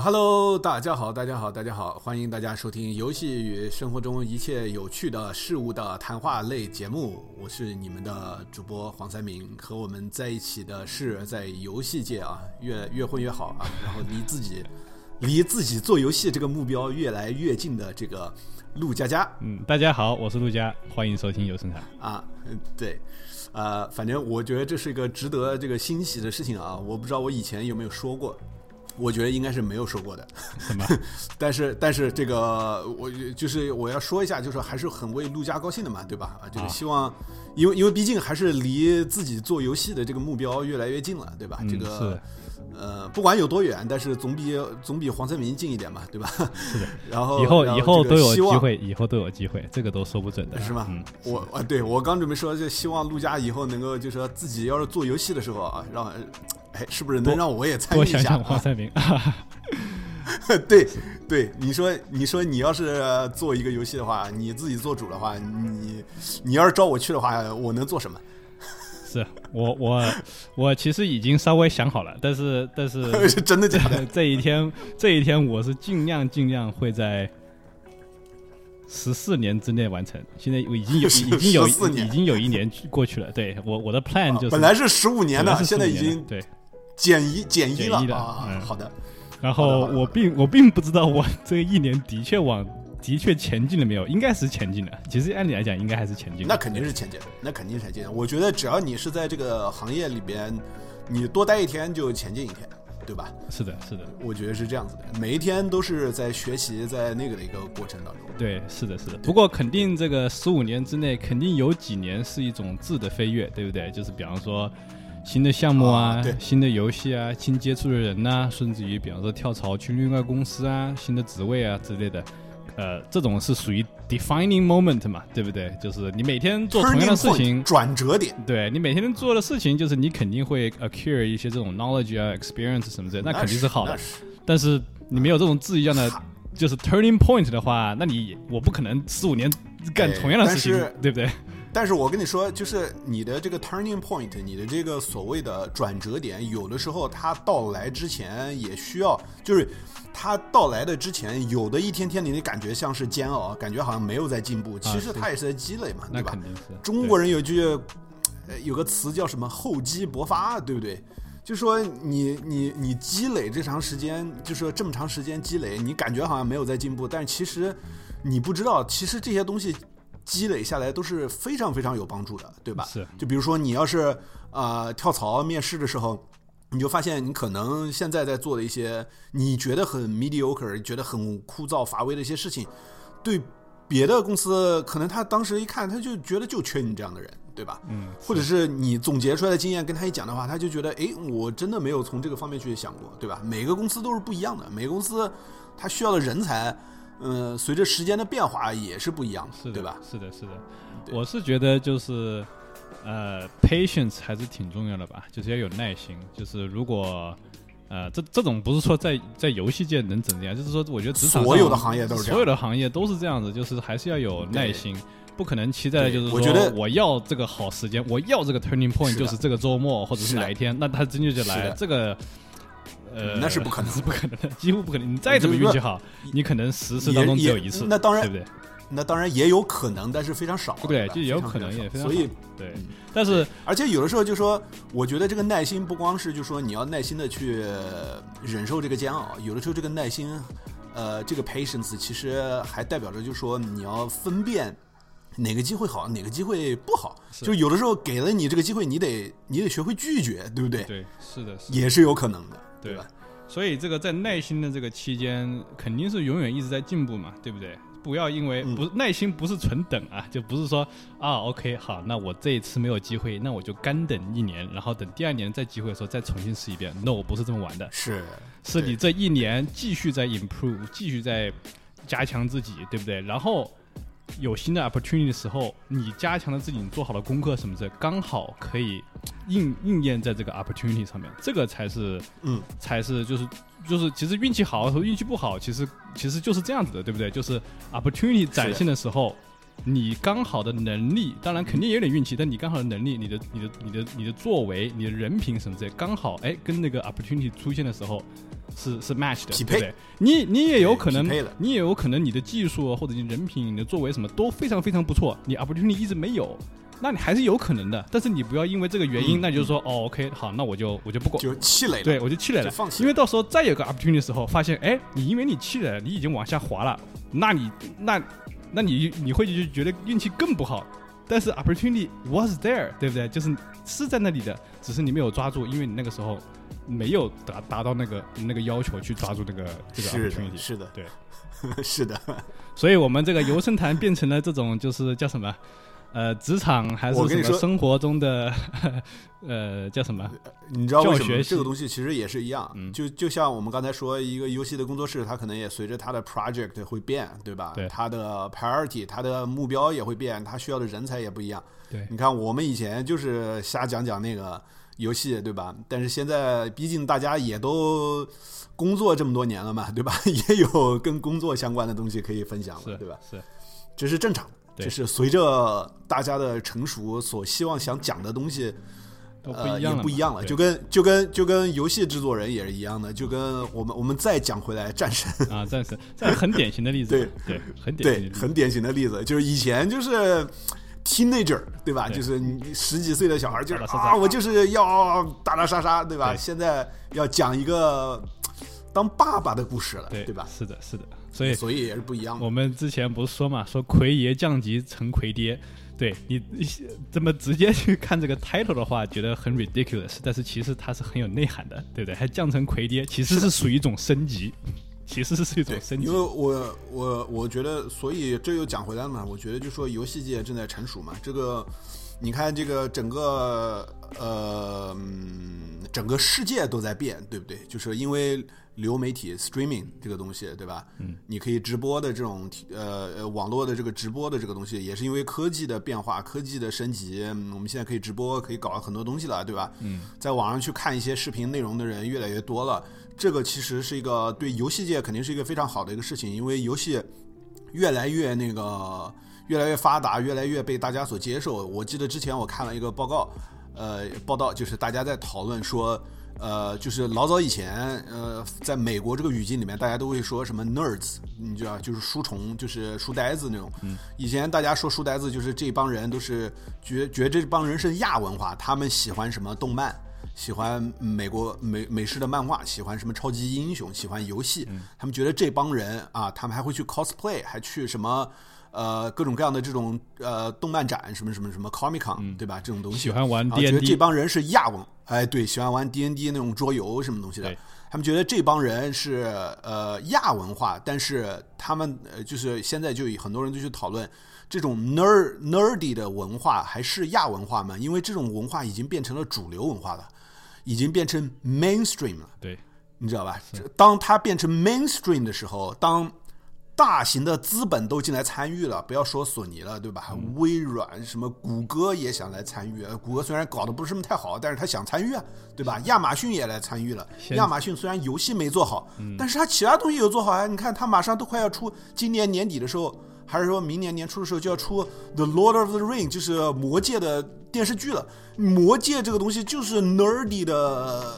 呃，Hello，大家好，大家好，大家好，欢迎大家收听游戏与生活中一切有趣的事物的谈话类节目。我是你们的主播黄三明，和我们在一起的是在游戏界啊，越越混越好啊，然后离自己离自己做游戏这个目标越来越近的这个陆佳佳。嗯，大家好，我是陆佳，欢迎收听有声谈啊。嗯，对，呃，反正我觉得这是一个值得这个欣喜的事情啊。我不知道我以前有没有说过。我觉得应该是没有说过的，什么？但是但是这个我就是我要说一下，就是还是很为陆家高兴的嘛，对吧？啊，就是希望，因为因为毕竟还是离自己做游戏的这个目标越来越近了，对吧？这个呃，不管有多远，但是总比总比黄森明近一点嘛，对吧？是的。然后以后以后都有机会，以后都有机会，这个都说不准的，是吗？嗯，我啊，对我刚准备说，就希望陆家以后能够，就是说自己要是做游戏的时候啊，让。哎，是不是能让我也参与一下？多想想黄三明。对对，你说你说你要是做一个游戏的话，你自己做主的话，你你要是招我去的话，我能做什么？是我我我其实已经稍微想好了，但是但是真的假的？这一天这一天我是尽量尽量会在十四年之内完成。现在我已经有已经有已经有一年过去了。对我我的 plan 就是本来是十五年的，现在已经对。减一减一了啊，好的。然后我并我并不知道我这一年的确往的确前进了没有，应该是前进了。其实按理来讲，应该还是前进。那肯定是前进，那肯定是前进。我觉得只要你是在这个行业里边，你多待一天就前进一天，对吧？是的，是的，我觉得是这样子的。每一天都是在学习，在那个的一个过程当中。对，是的，是的。不过肯定这个十五年之内，肯定有几年是一种质的飞跃，对不对？就是比方说。新的项目啊，新的游戏啊，新接触的人呐，甚至于比方说跳槽去另外公司啊，新的职位啊之类的，呃，这种是属于 defining moment 嘛，对不对？就是你每天做同样的事情，转折点。对你每天做的事情，就是你肯定会 acquire 一些这种 knowledge 啊，experience 什么之类，那肯定是好的。但是你没有这种质一样的，就是 turning point 的话，那你我不可能十五年干同样的事情，对不对？但是我跟你说，就是你的这个 turning point，你的这个所谓的转折点，有的时候它到来之前也需要，就是它到来的之前，有的一天天你的感觉像是煎熬，感觉好像没有在进步，其实它也是在积累嘛，对吧？中国人有句，有个词叫什么“厚积薄发”，对不对？就说你你你积累这长时间，就说这么长时间积累，你感觉好像没有在进步，但其实你不知道，其实这些东西。积累下来都是非常非常有帮助的，对吧？是。就比如说你要是啊跳槽面试的时候，你就发现你可能现在在做的一些你觉得很 mediocre、觉得很枯燥乏味的一些事情，对别的公司可能他当时一看他就觉得就缺你这样的人，对吧？嗯。或者是你总结出来的经验跟他一讲的话，他就觉得哎，我真的没有从这个方面去想过，对吧？每个公司都是不一样的，每个公司他需要的人才。嗯，随着时间的变化也是不一样的，对吧？是的，是的。我是觉得就是，呃，patience 还是挺重要的吧，就是要有耐心。就是如果，呃，这这种不是说在在游戏界能怎样，就是说，我觉得职场所有的行业都是这样所有的行业都是这样子，就是还是要有耐心，不可能期待就是我觉得我要这个好时间，我要这个 turning point 就是这个周末或者是哪一天，那他真就就来这个。呃，那是不可能，是不可能的，几乎不可能。你再怎么运气好，你可能十次当中只有一次。那当然，对不对？那当然也有可能，但是非常少，对？就有可能也非常。所以，对。但是，而且有的时候就说，我觉得这个耐心不光是就说你要耐心的去忍受这个煎熬，有的时候这个耐心，呃，这个 patience 其实还代表着就说你要分辨哪个机会好，哪个机会不好。就有的时候给了你这个机会，你得你得学会拒绝，对不对？对，是的，也是有可能的。对吧？所以这个在耐心的这个期间，肯定是永远一直在进步嘛，对不对？不要因为不耐心不是纯等啊，就不是说啊，OK，好，那我这一次没有机会，那我就干等一年，然后等第二年再机会的时候再重新试一遍。No，不是这么玩的，是，是你这一年继续在 improve，继续在加强自己，对不对？然后。有新的 opportunity 的时候，你加强了自己，你做好了功课什么的，刚好可以应应验在这个 opportunity 上面，这个才是，嗯，才是就是就是，其实运气好和运气不好，其实其实就是这样子的，对不对？就是 opportunity 展现的时候，你刚好的能力，当然肯定也有点运气，但你刚好的能力，你的、你的、你的、你的作为、你的人品什么之类，刚好哎，跟那个 opportunity 出现的时候是是 match 的，匹配。你你也有可能，你也有可能你的技术或者你人品、你的作为什么都非常非常不错，你 opportunity 一直没有。那你还是有可能的，但是你不要因为这个原因，那就是说，哦，OK，好，那我就我就不管，就气馁了，对我就气馁了，放弃。因为到时候再有个 opportunity 的时候，发现，哎，你因为你气馁了，你已经往下滑了，那你那那你你会就觉得运气更不好。但是 opportunity was there，对不对？就是是在那里的，只是你没有抓住，因为你那个时候没有达达到那个那个要求去抓住那个这个 opportunity。是的，对，是的。所以我们这个游生谈变成了这种，就是叫什么？呃，职场还是什么生活中的，呃，叫什么？你知道为什么这个东西其实也是一样？就就像我们刚才说，一个游戏的工作室，它可能也随着它的 project 会变，对吧？对。它的 priority，它的目标也会变，它需要的人才也不一样。对。你看，我们以前就是瞎讲讲那个游戏，对吧？但是现在，毕竟大家也都工作这么多年了嘛，对吧？也有跟工作相关的东西可以分享了，对吧？是，这是正常。就是随着大家的成熟，所希望想讲的东西，呃，也不一样了。就跟就跟就跟游戏制作人也是一样的。就跟我们我们再讲回来，战神啊，战神，这很典型的例子。对对，很典对很典型的例子，就是以前就是 teenager 对吧？就是你十几岁的小孩，就是啊，我就是要打打杀杀，对吧？现在要讲一个当爸爸的故事了，对吧？是的，是的。所以，所以也是不一样。我们之前不是说嘛，说奎爷降级成奎爹，对你这么直接去看这个 title 的话，觉得很 ridiculous。但是其实它是很有内涵的，对不对？还降成奎爹，其实是属于一种升级，其实是一种升级。因为我我我觉得，所以这又讲回来了嘛。我觉得就说游戏界正在成熟嘛。这个你看，这个整个呃整个世界都在变，对不对？就是因为。流媒体 streaming 这个东西，对吧？嗯，你可以直播的这种呃呃网络的这个直播的这个东西，也是因为科技的变化、科技的升级，我们现在可以直播，可以搞很多东西了，对吧？嗯，在网上去看一些视频内容的人越来越多了，这个其实是一个对游戏界肯定是一个非常好的一个事情，因为游戏越来越那个越来越发达，越来越被大家所接受。我记得之前我看了一个报告，呃，报道就是大家在讨论说。呃，就是老早以前，呃，在美国这个语境里面，大家都会说什么 nerds，你知道，就是书虫，就是书呆子那种。嗯。以前大家说书呆子，就是这帮人都是觉觉这帮人是亚文化，他们喜欢什么动漫，喜欢美国美美式的漫画，喜欢什么超级英雄，喜欢游戏。嗯。他们觉得这帮人啊，他们还会去 cosplay，还去什么呃各种各样的这种呃动漫展，什么什么什么 comic con，对吧？这种东西。喜欢玩 D N D。觉得这帮人是亚文。哎，对，喜欢玩 D N D 那种桌游什么东西的，他们觉得这帮人是呃亚文化，但是他们呃就是现在就很多人就去讨论这种 ner nerdy 的文化还是亚文化吗？因为这种文化已经变成了主流文化了，已经变成 mainstream 了。对，你知道吧？当它变成 mainstream 的时候，当大型的资本都进来参与了，不要说索尼了，对吧？微软、什么谷歌也想来参与。谷歌虽然搞得不是什么太好，但是他想参与啊，对吧？亚马逊也来参与了。亚马逊虽然游戏没做好，但是他其他东西有做好啊。你看，他马上都快要出，今年年底的时候，还是说明年年初的时候就要出《The Lord of the Ring》，就是魔戒的电视剧了。魔戒这个东西就是 nerdy 的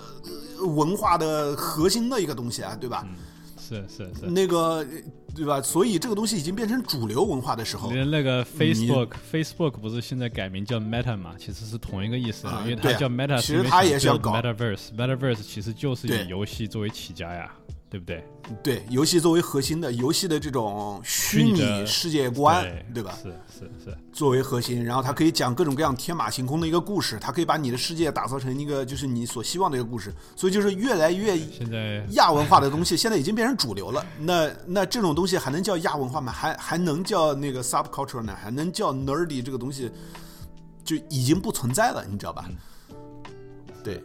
文化的核心的一个东西啊，对吧？是是是，那个对吧？所以这个东西已经变成主流文化的时候，连那个 Facebook，Facebook 不是现在改名叫 Meta 嘛？其实是同一个意思，因为它叫 Meta，其实它也想搞 Metaverse，Metaverse 其实就是以游戏作为起家呀。对不对？对，游戏作为核心的游戏的这种虚拟世界观，对吧？是是是，作为核心，然后它可以讲各种各样天马行空的一个故事，它可以把你的世界打造成一个就是你所希望的一个故事。所以就是越来越现在亚文化的东西，现在已经变成主流了。那那这种东西还能叫亚文化吗？还还能叫那个 subculture 呢？还能叫 nerdy 这个东西就已经不存在了，你知道吧？对。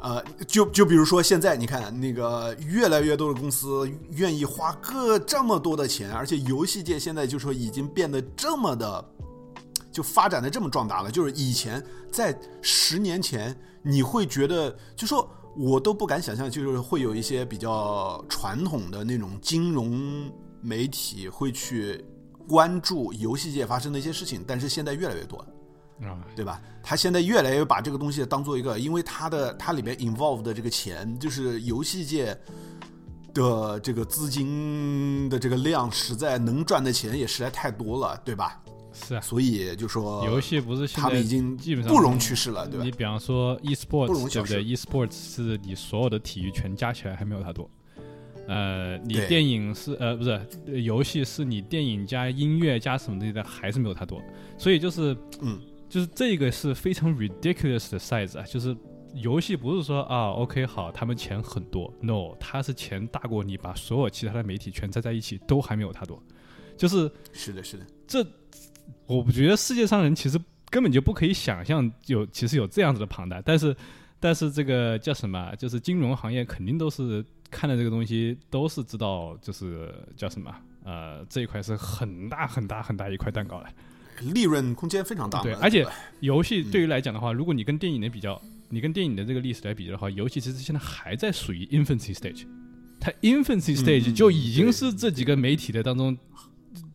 呃，就就比如说现在，你看那个越来越多的公司愿意花个这么多的钱，而且游戏界现在就说已经变得这么的，就发展的这么壮大了。就是以前在十年前，你会觉得，就说我都不敢想象，就是会有一些比较传统的那种金融媒体会去关注游戏界发生的一些事情，但是现在越来越多了，啊，对吧？他现在越来越把这个东西当做一个，因为他的他里面 involve 的这个钱，就是游戏界的这个资金的这个量，实在能赚的钱也实在太多了，对吧？是啊，所以就说游戏不是他们已经基本上不容趋势了，对吧？你比方说 e-sports，对不对？e-sports 是你所有的体育全加起来还没有它多。呃，你电影是呃不是游戏是你电影加音乐加什么东西的还是没有它多。所以就是嗯，就是这个是非常 ridiculous 的 size 啊，就是游戏不是说啊 OK 好，他们钱很多，no，他是钱大过你把所有其他的媒体全栽在一起都还没有他多。就是是的，是的，这。我不觉得世界上人其实根本就不可以想象有其实有这样子的庞大，但是但是这个叫什么？就是金融行业肯定都是看的这个东西，都是知道就是叫什么？呃，这一块是很大很大很大一块蛋糕了，利润空间非常大。对，而且游戏对于来讲的话，如果你跟电影的比较，你跟电影的这个历史来比较的话，游戏其实现在还在属于 infancy stage，它 infancy stage 就已经是这几个媒体的当中。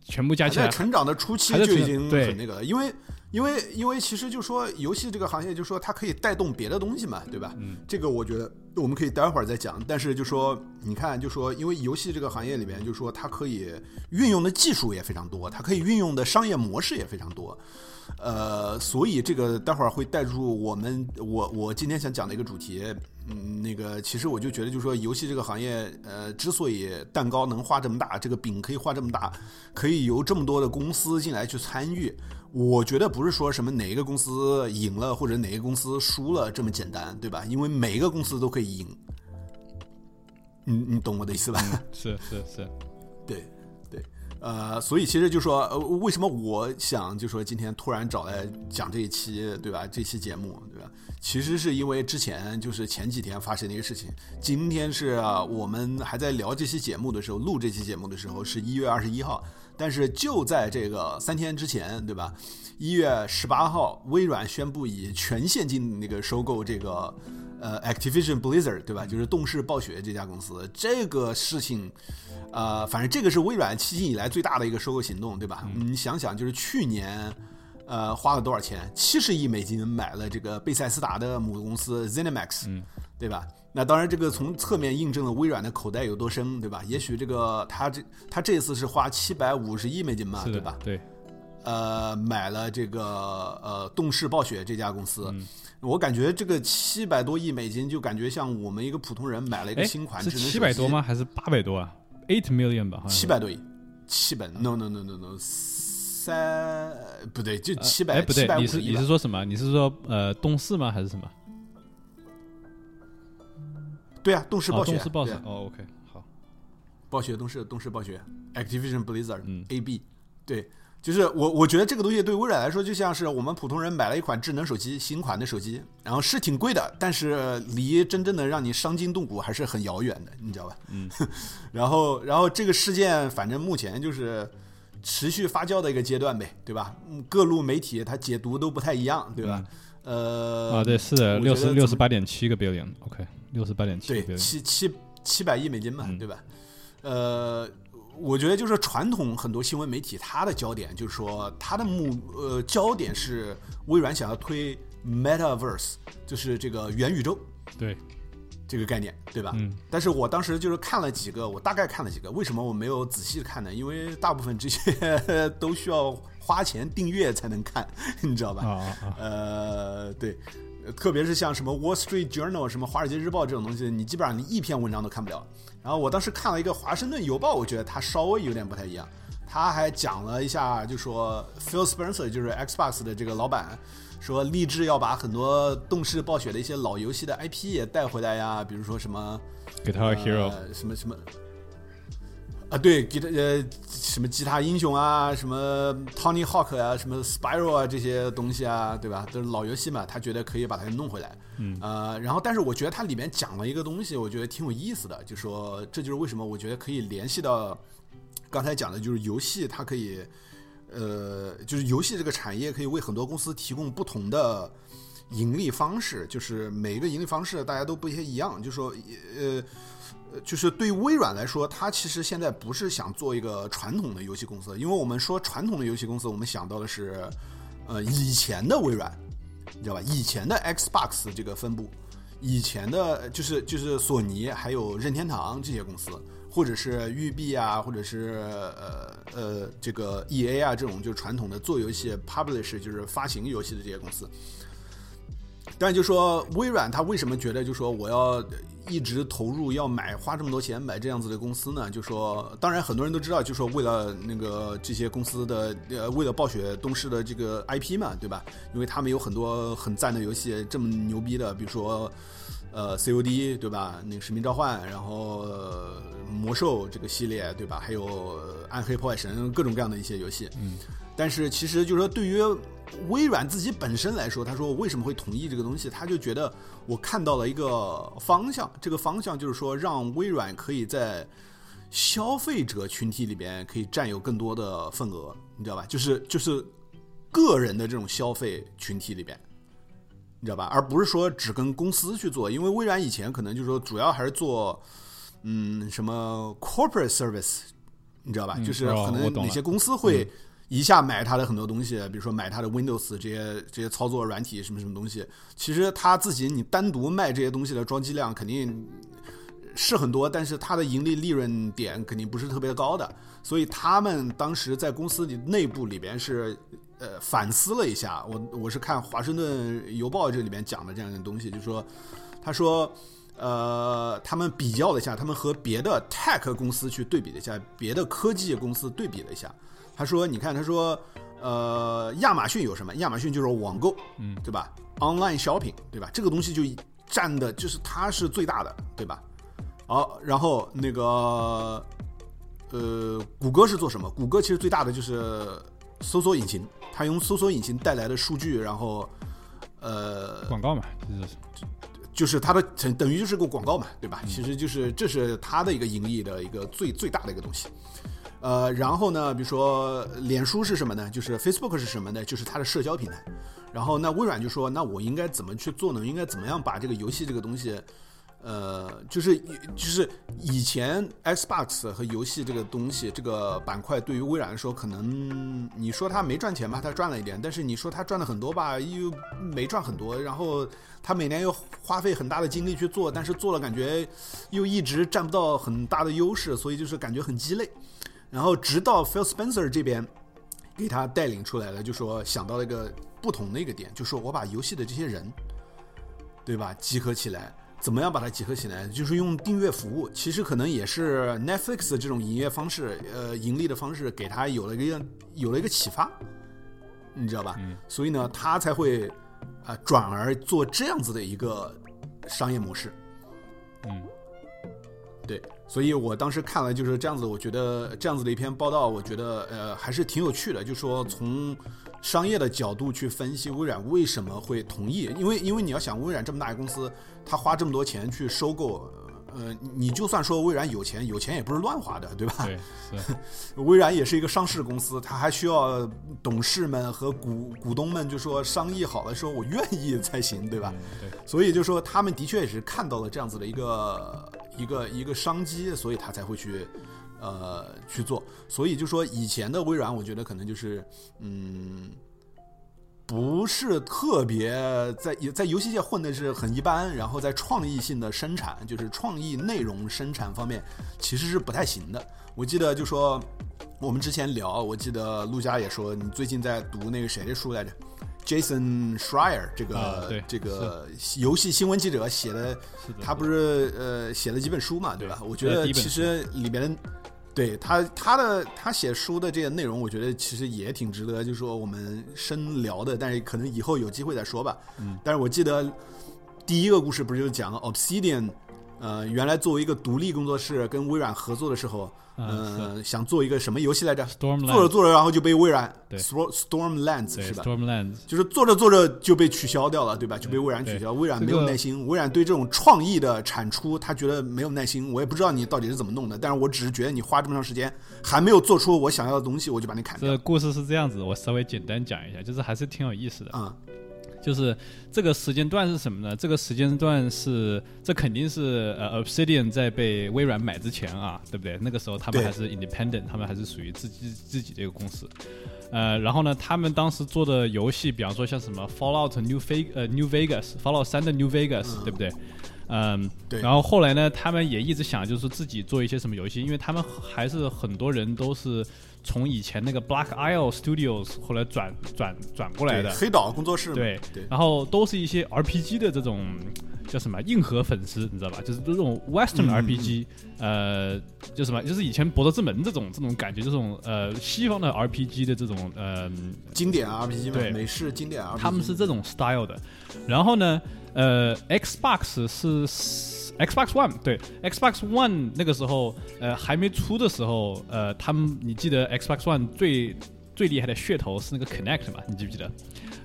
全部加起来，在成长的初期就已经很那个，了，因为因为因为其实就说游戏这个行业，就说它可以带动别的东西嘛，对吧？嗯，这个我觉得我们可以待会儿再讲。但是就说你看，就说因为游戏这个行业里面，就说它可以运用的技术也非常多，它可以运用的商业模式也非常多。呃，所以这个待会儿会带入我们我我今天想讲的一个主题。嗯，那个其实我就觉得，就是说游戏这个行业，呃，之所以蛋糕能画这么大，这个饼可以画这么大，可以由这么多的公司进来去参与，我觉得不是说什么哪一个公司赢了或者哪个公司输了这么简单，对吧？因为每一个公司都可以赢。你你懂我的意思吧？是是是，对对。呃，所以其实就说，呃，为什么我想就说今天突然找来讲这一期，对吧？这期节目，对吧？其实是因为之前就是前几天发生的一个事情。今天是我们还在聊这期节目的时候，录这期节目的时候是一月二十一号，但是就在这个三天之前，对吧？一月十八号，微软宣布以全现金那个收购这个呃 Activision Blizzard，对吧？就是动视暴雪这家公司，这个事情。呃，反正这个是微软迄今以来最大的一个收购行动，对吧？你想想，就是去年，呃，花了多少钱？七十亿美金买了这个贝塞斯达的母公司 ZeniMax，对吧？那当然，这个从侧面印证了微软的口袋有多深，对吧？也许这个他这他这次是花七百五十亿美金嘛，对吧？对，呃，买了这个呃动视暴雪这家公司，我感觉这个七百多亿美金就感觉像我们一个普通人买了一个新款智能手机，七百多吗？还是八百多啊？Eight million 吧，七百多亿，七百，no no no no no，三不对，就七百，不对，你是你是说什么？你是说呃，动视吗？还是什么？对啊，动视暴雪，动视暴雪，哦，OK，好，暴雪，动视，动视暴雪，Activision Blizzard，嗯，AB，对。就是我，我觉得这个东西对微软来说，就像是我们普通人买了一款智能手机，新款的手机，然后是挺贵的，但是离真正的让你伤筋动骨还是很遥远的，你知道吧？嗯。然后，然后这个事件反正目前就是持续发酵的一个阶段呗，对吧？各路媒体它解读都不太一样，对吧？呃。啊，对，是的，六十六十八点七个 billion，OK，六十八点七。对，七七七百亿美金嘛，对吧？呃。我觉得就是传统很多新闻媒体，它的焦点就是说，它的目呃焦点是微软想要推 Metaverse，就是这个元宇宙，对这个概念，对吧？嗯。但是我当时就是看了几个，我大概看了几个，为什么我没有仔细看呢？因为大部分这些都需要花钱订阅才能看，你知道吧？啊啊。呃，对。特别是像什么 Wall Street Journal、什么华尔街日报这种东西，你基本上你一篇文章都看不了。然后我当时看了一个华盛顿邮报，我觉得它稍微有点不太一样。他还讲了一下，就说 Phil Spencer 就是 Xbox 的这个老板，说立志要把很多动视暴雪的一些老游戏的 IP 也带回来呀，比如说什么 Guitar Hero，什么什么。啊，对，吉他呃，什么吉他英雄啊，什么 Tony Hawk 啊，什么 Spiral 啊，这些东西啊，对吧？都是老游戏嘛，他觉得可以把它弄回来。嗯，呃，然后，但是我觉得它里面讲了一个东西，我觉得挺有意思的，就说这就是为什么我觉得可以联系到刚才讲的，就是游戏它可以，呃，就是游戏这个产业可以为很多公司提供不同的盈利方式，就是每一个盈利方式大家都不一样。就说呃，就是对微软来说，它其实现在不是想做一个传统的游戏公司，因为我们说传统的游戏公司，我们想到的是呃以前的微软，你知道吧？以前的 Xbox 这个分部，以前的就是就是索尼还有任天堂这些公司。或者是育碧啊，或者是呃呃这个 E A 啊，这种就是传统的做游戏 publish 就是发行游戏的这些公司。但是就说微软，他为什么觉得就说我要一直投入要买花这么多钱买这样子的公司呢？就说当然很多人都知道，就说为了那个这些公司的呃为了暴雪东施的这个 IP 嘛，对吧？因为他们有很多很赞的游戏，这么牛逼的，比如说。呃，COD 对吧？那个使命召唤，然后魔兽这个系列对吧？还有暗黑破坏神，各种各样的一些游戏。嗯，但是其实就是说，对于微软自己本身来说，他说我为什么会同意这个东西？他就觉得我看到了一个方向，这个方向就是说，让微软可以在消费者群体里边可以占有更多的份额，你知道吧？就是就是个人的这种消费群体里边。你知道吧？而不是说只跟公司去做，因为微软以前可能就是说主要还是做，嗯，什么 corporate service，你知道吧？就是可能哪些公司会一下买它的很多东西，比如说买它的 Windows 这些这些操作软体什么什么东西。其实他自己你单独卖这些东西的装机量肯定是很多，但是它的盈利利润点肯定不是特别高的。所以他们当时在公司里内部里边是。呃，反思了一下，我我是看《华盛顿邮报》这里面讲的这样的东西，就是说，他说，呃，他们比较了一下，他们和别的 tech 公司去对比了一下，别的科技公司对比了一下，他说，你看，他说，呃，亚马逊有什么？亚马逊就是网购，嗯，对吧？online shopping，对吧？这个东西就占的就是它是最大的，对吧？好，然后那个，呃，谷歌是做什么？谷歌其实最大的就是搜索引擎。它用搜索引擎带来的数据，然后，呃，广告嘛，就是就是它的等等于就是个广告嘛，对吧？其实就是这是它的一个盈利的一个最最大的一个东西。呃，然后呢，比如说脸书是什么呢？就是 Facebook 是什么呢？就是它的社交平台。然后那微软就说，那我应该怎么去做呢？应该怎么样把这个游戏这个东西？呃，就是就是以前 Xbox 和游戏这个东西这个板块对于微软来说，可能你说它没赚钱吧，它赚了一点；但是你说它赚了很多吧，又没赚很多。然后它每年又花费很大的精力去做，但是做了感觉又一直占不到很大的优势，所以就是感觉很鸡肋。然后直到 Phil Spencer 这边给他带领出来了，就说想到了一个不同的一个点，就说我把游戏的这些人，对吧，集合起来。怎么样把它结合起来？就是用订阅服务，其实可能也是 Netflix 这种营业方式，呃，盈利的方式给他有了一个有了一个启发，你知道吧？嗯。所以呢，他才会啊转而做这样子的一个商业模式。嗯。对，所以我当时看了就是这样子，我觉得这样子的一篇报道，我觉得呃还是挺有趣的，就说从。商业的角度去分析微软为什么会同意，因为因为你要想微软这么大一个公司，他花这么多钱去收购，呃，你就算说微软有钱，有钱也不是乱花的，对吧？对，微软也是一个上市公司，他还需要董事们和股股东们就说商议好了，说我愿意才行，对吧？对，所以就说他们的确也是看到了这样子的一个一个一个商机，所以他才会去。呃，去做，所以就说以前的微软，我觉得可能就是，嗯，不是特别在在游戏界混的是很一般，然后在创意性的生产，就是创意内容生产方面，其实是不太行的。我记得就说我们之前聊，我记得陆佳也说，你最近在读那个谁的书来着？Jason Schreier 这个这个游戏新闻记者写的，他不是呃写了几本书嘛，对吧？我觉得其实里边。对他，他的他写书的这些内容，我觉得其实也挺值得，就是说我们深聊的。但是可能以后有机会再说吧。嗯。但是我记得第一个故事不是就讲 Obsidian，呃，原来作为一个独立工作室跟微软合作的时候。嗯，想做一个什么游戏来着？做着做着，然后就被微软对 Stormlands 是吧？Stormlands 就是做着做着就被取消掉了，对吧？就被微软取消。微软没有耐心，微软对这种创意的产出，他觉得没有耐心。我也不知道你到底是怎么弄的，但是我只是觉得你花这么长时间还没有做出我想要的东西，我就把你砍掉。这故事是这样子，我稍微简单讲一下，就是还是挺有意思的啊。就是这个时间段是什么呢？这个时间段是，这肯定是呃，Obsidian 在被微软买之前啊，对不对？那个时候他们还是 independent，他们还是属于自己自己的一个公司。呃，然后呢，他们当时做的游戏，比方说像什么 Fallout New Ve 呃 New Vegas，Fallout 三的 New Vegas，对不对？嗯，对。然后后来呢，他们也一直想就是自己做一些什么游戏，因为他们还是很多人都是。从以前那个 Black Isle Studios 后来转转转过来的黑岛工作室，对对，然后都是一些 RPG 的这种叫什么硬核粉丝，你知道吧？就是这种 Western RPG，呃，就什么，就是以前博德之门这种这种感觉，这种呃西方的 RPG 的这种呃经典 RPG 对美式经典 RPG，他们是这种 style 的。然后呢，呃，Xbox 是。Xbox One 对 Xbox One 那个时候，呃，还没出的时候，呃，他们你记得 Xbox One 最最厉害的噱头是那个 Connect 嘛？你记不记得？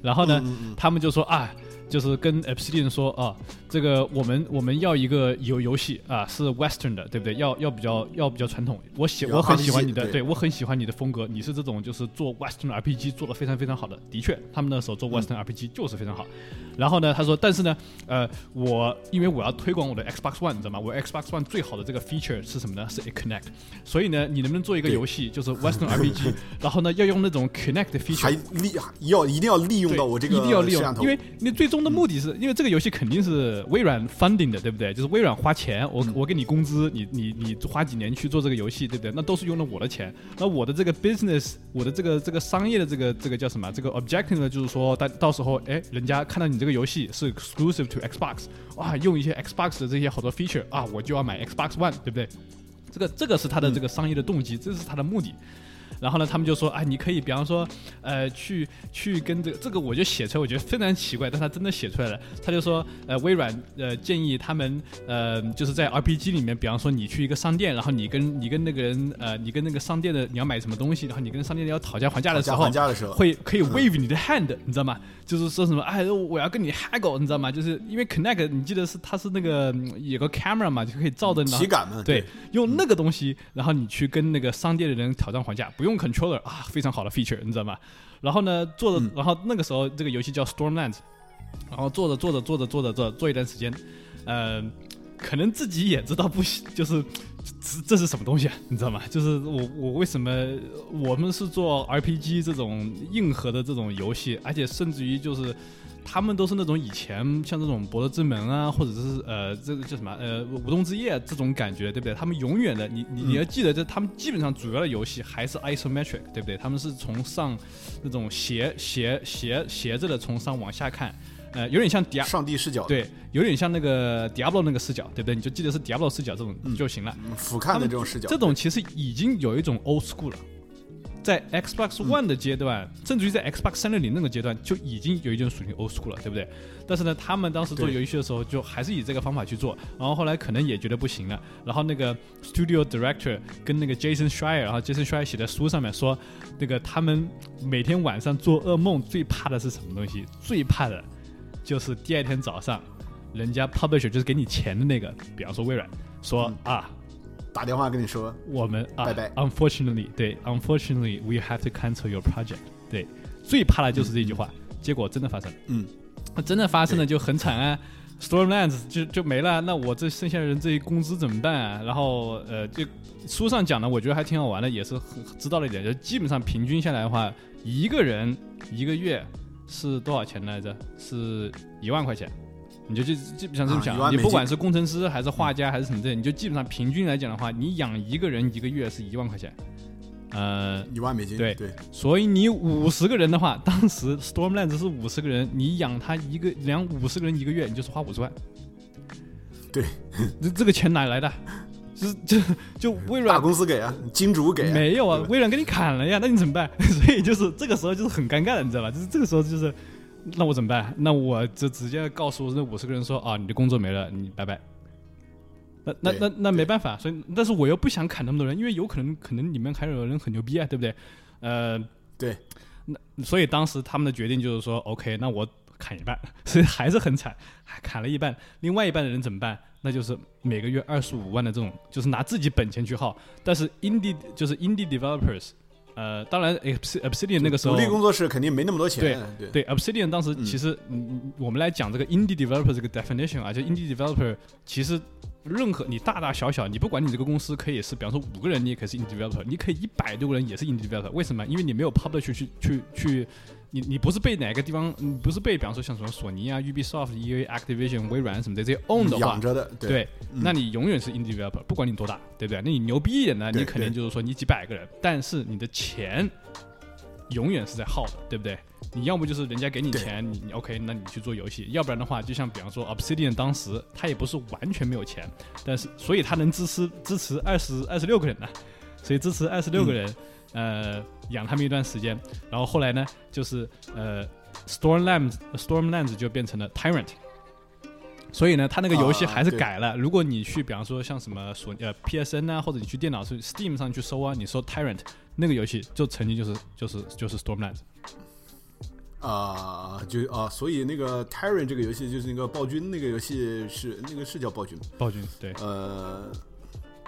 然后呢，他们就说啊。就是跟 Obsidian 说啊，这个我们我们要一个游游戏啊，是 Western 的，对不对？要要比较要比较传统。我喜我很喜欢你的，对我很喜欢你的风格。你是这种就是做 Western RPG 做的非常非常好的。的确，他们那时候做 Western RPG 就是非常好。然后呢，他说，但是呢，呃，我因为我要推广我的 Xbox One，你知道吗？我 Xbox One 最好的这个 feature 是什么呢？是 Connect。所以呢，你能不能做一个游戏，就是 Western RPG，然后呢，要用那种 Connect 的 feature，还利要一定要利用到我这个一定要利用，因为你最终。的目的是因为这个游戏肯定是微软 funding 的，对不对？就是微软花钱，我我给你工资，你你你花几年去做这个游戏，对不对？那都是用了我的钱。那我的这个 business，我的这个这个商业的这个这个叫什么？这个 objective 呢？就是说，到到时候，哎，人家看到你这个游戏是 exclusive to Xbox，哇，用一些 Xbox 的这些好多 feature 啊，我就要买 Xbox One，对不对？这个这个是他的这个商业的动机，这是他的目的。然后呢，他们就说，哎，你可以，比方说，呃，去去跟这个这个，我就写出来，我觉得非常奇怪，但他真的写出来了。他就说，呃，微软呃建议他们，呃，就是在 RPG 里面，比方说你去一个商店，然后你跟你跟那个人，呃，你跟那个商店的你要买什么东西，然后你跟商店要讨价还价的时候，还价的时候，会可以 wave 你的 hand，你知道吗？就是说什么，哎，我要跟你 haggle，你知道吗？就是因为 Connect，你记得是它是那个有个 camera 嘛，就可以照着体感嘛，对，用那个东西，然后你去跟那个商店的人讨价还价，不用 controller 啊。非常好的 feature，你知道吗？然后呢，做的，然后那个时候这个游戏叫 Stormlands，然后做着做着做着做着做做一段时间，呃，可能自己也知道不行，就是这这是什么东西啊？你知道吗？就是我我为什么我们是做 RPG 这种硬核的这种游戏，而且甚至于就是。他们都是那种以前像这种博德之门啊，或者是呃这个叫什么呃舞动之夜这种感觉，对不对？他们永远的，你你你要记得，这他们基本上主要的游戏还是 isometric，对不对？他们是从上那种斜斜斜斜着的从上往下看，呃，有点像迪上帝视角，对，有点像那个 Diablo 那个视角，对不对？你就记得是 Diablo 视角这种就行了，俯瞰的这种视角，这种其实已经有一种 old school 了。在 Xbox One 的阶段，甚至于在 Xbox 三六零那个阶段，就已经有一种属于 old school 了，对不对？但是呢，他们当时做游戏的时候，就还是以这个方法去做，然后后来可能也觉得不行了，然后那个 Studio Director 跟那个 Jason Schreier，然后 Jason Schreier 写在书上面说，那个他们每天晚上做噩梦最怕的是什么东西？最怕的就是第二天早上，人家 Publisher 就是给你钱的那个，比方说微软，说啊。打电话跟你说，我们拜拜。Unfortunately，对，Unfortunately，we have to cancel your project。对，最怕的就是这句话。结果真的发生了，嗯，真的发生了就很惨啊，Stormlands 就就没了。那我这剩下的人这些工资怎么办啊？然后呃，就书上讲的，我觉得还挺好玩的，也是很知道了一点，就基本上平均下来的话，一个人一个月是多少钱来着？是一万块钱。你就就基本上这么想，你不管是工程师还是画家还是什么的，你就基本上平均来讲的话，你养一个人一个月是一万块钱，呃，一万美金，对对。所以你五十个人的话，当时 Stormlands 是五十个人，你养他一个养五十个人一个月，你就是花五十万。对，这这个钱哪来的？就就就微软大公司给啊，金主给？没有啊，微软给你砍了呀，那你怎么办？所以就是这个时候就是很尴尬的，你知道吧？就是这个时候就是。那我怎么办？那我就直接告诉那五十个人说啊，你的工作没了，你拜拜。那那那那没办法，所以但是我又不想砍那么多人，因为有可能可能里面还有人很牛逼啊，对不对？呃，对。那所以当时他们的决定就是说，OK，那我砍一半，所以还是很惨，还砍了一半。另外一半的人怎么办？那就是每个月二十五万的这种，就是拿自己本钱去耗。但是 indie 就是 indie developers。呃，当然，Obsidian 那个时候独立工作室肯定没那么多钱。对对，Obsidian 当时其实，嗯，我们来讲这个 indie developer 这个 definition 啊，就 indie developer 其实任何你大大小小，你不管你这个公司可以是，比方说五个人，你也可以是 indie developer，你可以一百多个人也是 indie developer。为什么？因为你没有 publish 去去去。你你不是被哪个地方，你不是被比方说像什么索尼啊、Ubisoft、EA、Activision、微软什么的这些 own 的话，对，那你永远是 indie developer，不管你多大，对不对？那你牛逼一点呢，你肯定就是说你几百个人，但是你的钱永远是在耗的，对不对？你要不就是人家给你钱，你你 OK，那你去做游戏；要不然的话，就像比方说 Obsidian 当时他也不是完全没有钱，但是所以他能支持支持二十二十六个人呢，所以支持二十六个人。呃，养他们一段时间，然后后来呢，就是呃，Stormlands，Stormlands 就变成了 Tyrant，所以呢，他那个游戏还是改了。如果你去，比方说像什么索呃 PSN 啊，或者你去电脑去 Steam 上去搜啊，你搜 Tyrant 那个游戏，就曾经就是就是就是 Stormlands。啊，就啊，所以那个 Tyrant 这个游戏就是那个暴君那个游戏是那个是叫暴君，暴君对，呃。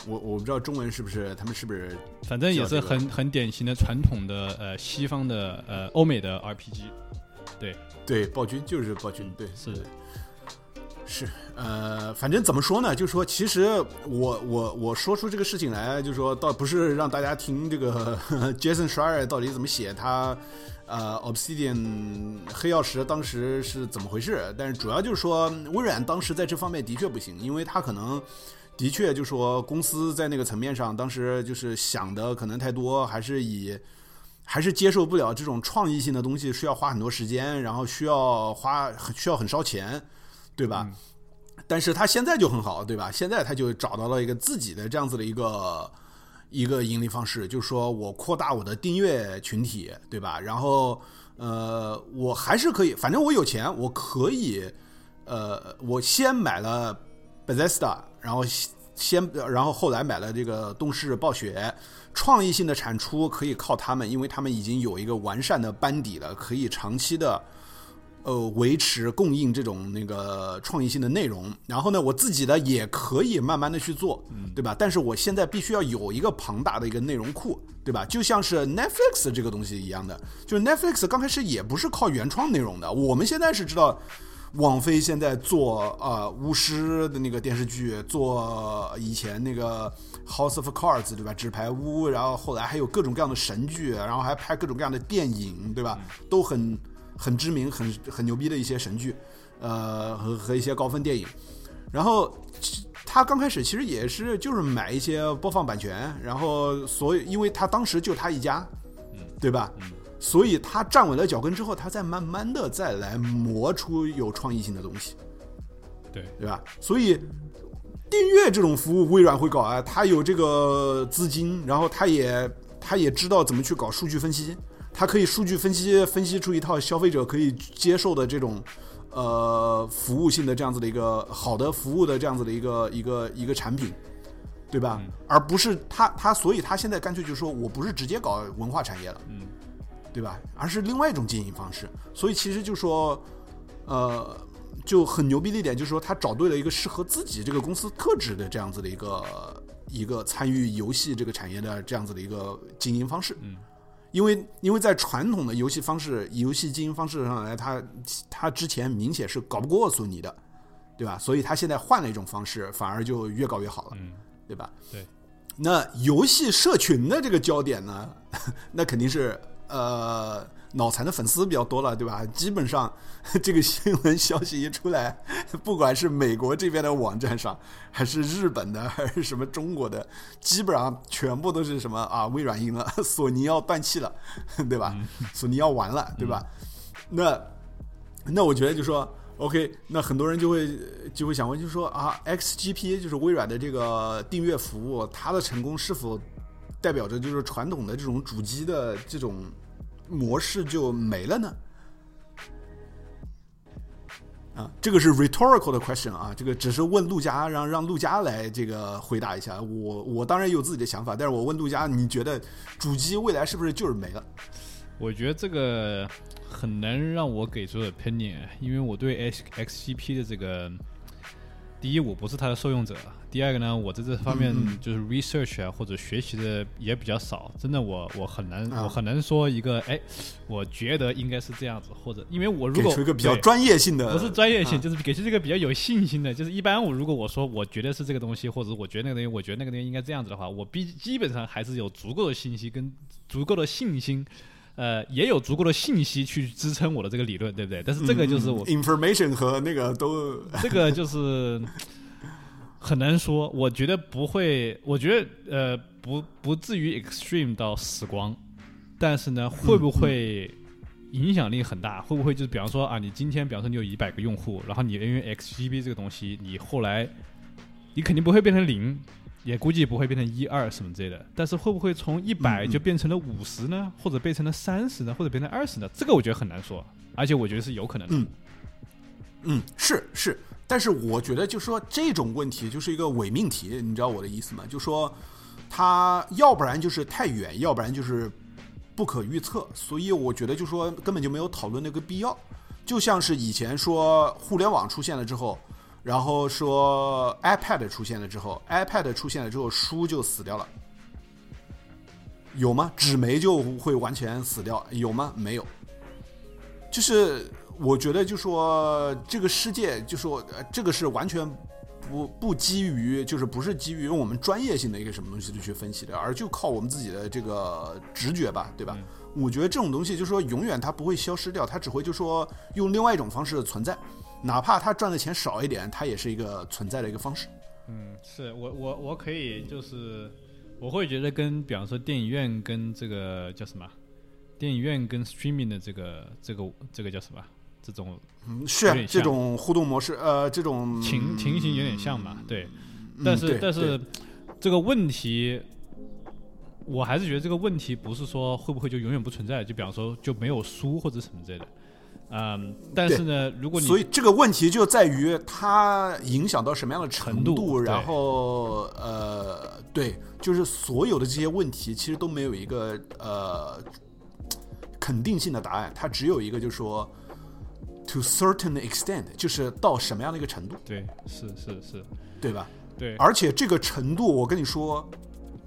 我我不知道中文是不是他们是不是，反正也是很很典型的传统的呃西方的呃欧美的 RPG，对。对，暴君就是暴君，对是是呃，反正怎么说呢？就是说，其实我我我说出这个事情来，就是说，倒不是让大家听这个 Jason Shire 到底怎么写他呃 Obsidian 黑曜石当时是怎么回事，但是主要就是说，微软当时在这方面的确不行，因为他可能。的确，就说公司在那个层面上，当时就是想的可能太多，还是以，还是接受不了这种创意性的东西，需要花很多时间，然后需要花需要很烧钱，对吧？但是他现在就很好，对吧？现在他就找到了一个自己的这样子的一个一个盈利方式，就是说我扩大我的订阅群体，对吧？然后呃，我还是可以，反正我有钱，我可以，呃，我先买了 Bethesda。然后先，然后后来买了这个动视暴雪，创意性的产出可以靠他们，因为他们已经有一个完善的班底了，可以长期的，呃，维持供应这种那个创意性的内容。然后呢，我自己的也可以慢慢的去做，对吧？但是我现在必须要有一个庞大的一个内容库，对吧？就像是 Netflix 这个东西一样的，就是 Netflix 刚开始也不是靠原创内容的，我们现在是知道。网飞现在做呃巫师的那个电视剧，做以前那个 House of Cards 对吧？纸牌屋，然后后来还有各种各样的神剧，然后还拍各种各样的电影对吧？都很很知名、很很牛逼的一些神剧，呃和和一些高分电影。然后他刚开始其实也是就是买一些播放版权，然后所以因为他当时就他一家，对吧？所以他站稳了脚跟之后，他再慢慢的再来磨出有创意性的东西，对对吧？所以订阅这种服务，微软会搞啊，他有这个资金，然后他也他也知道怎么去搞数据分析，他可以数据分析分析出一套消费者可以接受的这种呃服务性的这样子的一个好的服务的这样子的一个一个一个产品，对吧？而不是他他所以他现在干脆就说我不是直接搞文化产业了，嗯。对吧？而是另外一种经营方式，所以其实就说，呃，就很牛逼的一点就是说，他找对了一个适合自己这个公司特质的这样子的一个一个参与游戏这个产业的这样子的一个经营方式。嗯，因为因为在传统的游戏方式、游戏经营方式上来，他他之前明显是搞不过索尼的，对吧？所以他现在换了一种方式，反而就越搞越好了，嗯，对吧？对。那游戏社群的这个焦点呢，那肯定是。呃，脑残的粉丝比较多了，对吧？基本上 这个新闻消息一出来，不管是美国这边的网站上，还是日本的，还是什么中国的，基本上全部都是什么啊？微软赢了，索尼要断气了，对吧？索尼要完了，对吧？那那我觉得就说，OK，那很多人就会就会想问，就是说啊，XGP 就是微软的这个订阅服务，它的成功是否？代表着就是传统的这种主机的这种模式就没了呢？啊，这个是 rhetorical 的 question 啊，这个只是问陆家，让让陆家来这个回答一下。我我当然有自己的想法，但是我问陆家，你觉得主机未来是不是就是没了？我觉得这个很难让我给出 opinion，因为我对 X XGP 的这个第一，我不是它的受用者；第二个呢，我在这方面就是 research 啊或者学习的也比较少。真的，我我很难我很难说一个哎，我觉得应该是这样子，或者因为我如果给出一个比较专业性的，不是专业性，就是给出这个比较有信心的。就是一般我如果我说我觉得是这个东西，或者我觉得那个东西，我觉得那个东西应该这样子的话，我必基本上还是有足够的信息跟足够的信心。呃，也有足够的信息去支撑我的这个理论，对不对？但是这个就是我 information 和那个都，这个就是很难说。我觉得不会，我觉得呃，不不至于 extreme 到死光，但是呢，会不会影响力很大？会不会就是比方说啊，你今天比方说你有一百个用户，然后你因为 XGB 这个东西，你后来你肯定不会变成零。也估计不会变成一二什么之类的，但是会不会从一百就变成了五十呢？或者变成了三十呢？或者变成二十呢？这个我觉得很难说，而且我觉得是有可能的。嗯，嗯，是是，但是我觉得就说这种问题就是一个伪命题，你知道我的意思吗？就说它要不然就是太远，要不然就是不可预测，所以我觉得就说根本就没有讨论那个必要。就像是以前说互联网出现了之后。然后说 iPad 出现了之后，iPad 出现了之后，书就死掉了，有吗？纸媒就会完全死掉，有吗？没有。就是我觉得，就说这个世界，就说这个是完全不不基于，就是不是基于我们专业性的一个什么东西去分析的，而就靠我们自己的这个直觉吧，对吧？我觉得这种东西，就说永远它不会消失掉，它只会就说用另外一种方式存在。哪怕他赚的钱少一点，它也是一个存在的一个方式。嗯，是我我我可以就是，我会觉得跟比方说电影院跟这个叫什么，电影院跟 streaming 的这个这个这个叫什么，这种嗯是这种互动模式，呃，这种情情形有点像嘛，对。但是但是这个问题，我还是觉得这个问题不是说会不会就永远不存在，就比方说就没有书或者什么之类的。嗯，但是呢，如果你所以这个问题就在于它影响到什么样的程度，然后呃，对，就是所有的这些问题其实都没有一个呃肯定性的答案，它只有一个就是说 to certain extent，就是到什么样的一个程度，对，是是是，对吧？对，而且这个程度，我跟你说。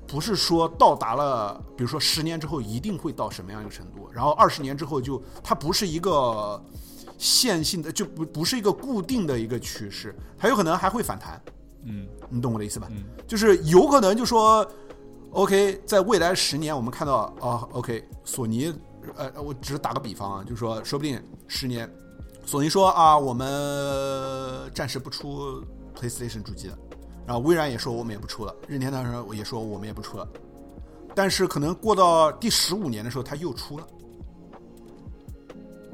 不是说到达了，比如说十年之后一定会到什么样一个程度，然后二十年之后就它不是一个线性的，就不不是一个固定的一个趋势，它有可能还会反弹。嗯，你懂我的意思吧？嗯，就是有可能就说，OK，在未来十年我们看到啊，OK，索尼，呃，我只是打个比方啊，就是说，说不定十年，索尼说啊，我们暂时不出 PlayStation 主机了。然后微软也说我们也不出了，任天堂说也说我们也不出了，但是可能过到第十五年的时候，它又出了，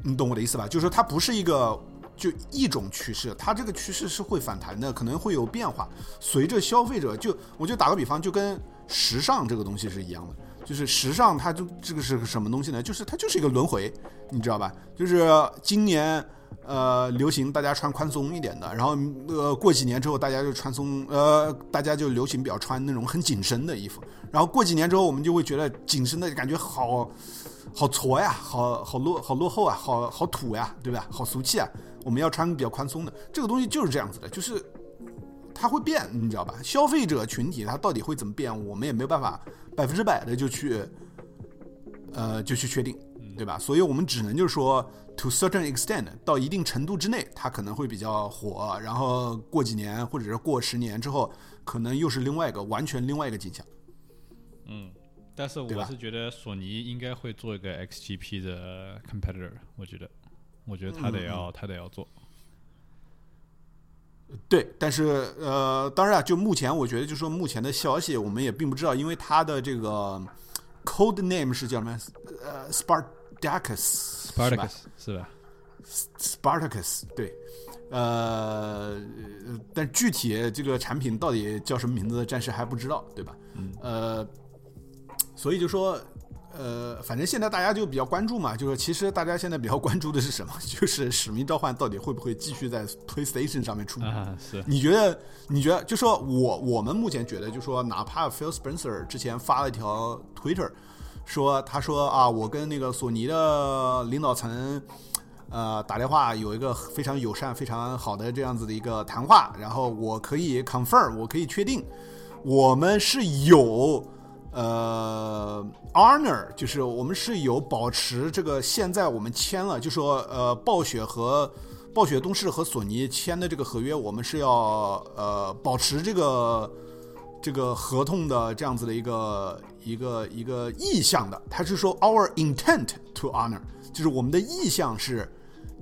你懂我的意思吧？就是说它不是一个就一种趋势，它这个趋势是会反弹的，可能会有变化。随着消费者，就我就打个比方，就跟时尚这个东西是一样的，就是时尚它就这个是个什么东西呢？就是它就是一个轮回，你知道吧？就是今年。呃，流行大家穿宽松一点的，然后呃，过几年之后大家就穿松，呃，大家就流行比较穿那种很紧身的衣服，然后过几年之后我们就会觉得紧身的感觉好，好矬呀，好好落好落后啊，好好土呀，对吧？好俗气啊，我们要穿比较宽松的，这个东西就是这样子的，就是它会变，你知道吧？消费者群体它到底会怎么变，我们也没有办法百分之百的就去，呃，就去确定。对吧？所以我们只能就是说，to certain extent，到一定程度之内，它可能会比较火。然后过几年，或者是过十年之后，可能又是另外一个完全另外一个景象。嗯，但是我是觉得索尼应该会做一个 XGP 的 competitor。我觉得，我觉得他得要，他得要做。对，但是呃，当然啊，就目前我觉得，就说目前的消息，我们也并不知道，因为它的这个 code name 是叫什么？呃，Spark。Spartacus 是吧？Spartacus 对，呃，但具体这个产品到底叫什么名字，暂时还不知道，对吧？嗯，呃，所以就说，呃，反正现在大家就比较关注嘛，就是其实大家现在比较关注的是什么？就是《使命召唤》到底会不会继续在 PlayStation 上面出？啊，是。你觉得？你觉得？就说我我们目前觉得，就说哪怕 Phil Spencer 之前发了一条 Twitter。说，他说啊，我跟那个索尼的领导层呃打电话有一个非常友善、非常好的这样子的一个谈话，然后我可以 confirm，我可以确定，我们是有呃 honor，就是我们是有保持这个现在我们签了，就说呃暴雪和暴雪东视和索尼签的这个合约，我们是要呃保持这个。这个合同的这样子的一个一个一个意向的，他是说 our intent to honor，就是我们的意向是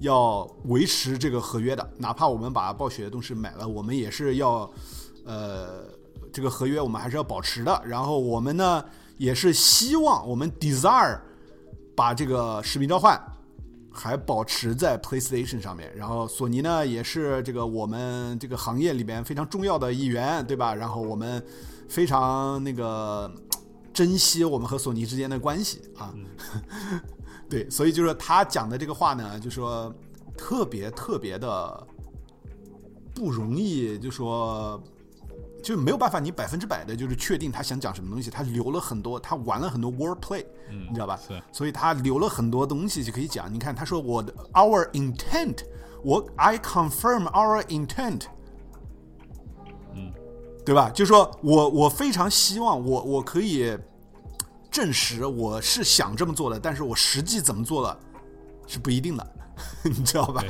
要维持这个合约的，哪怕我们把暴雪的东西买了，我们也是要呃这个合约我们还是要保持的。然后我们呢也是希望我们 desire 把这个使命召唤。还保持在 PlayStation 上面，然后索尼呢也是这个我们这个行业里边非常重要的一员，对吧？然后我们非常那个珍惜我们和索尼之间的关系啊，对，所以就是他讲的这个话呢，就说特别特别的不容易，就说。就没有办法，你百分之百的就是确定他想讲什么东西。他留了很多，他玩了很多 word play，你知道吧？是，所以他留了很多东西就可以讲。你看，他说我的 our intent，我 I confirm our intent，嗯，对吧？就说我我非常希望我我可以证实我是想这么做的，但是我实际怎么做了是不一定的，你知道吧？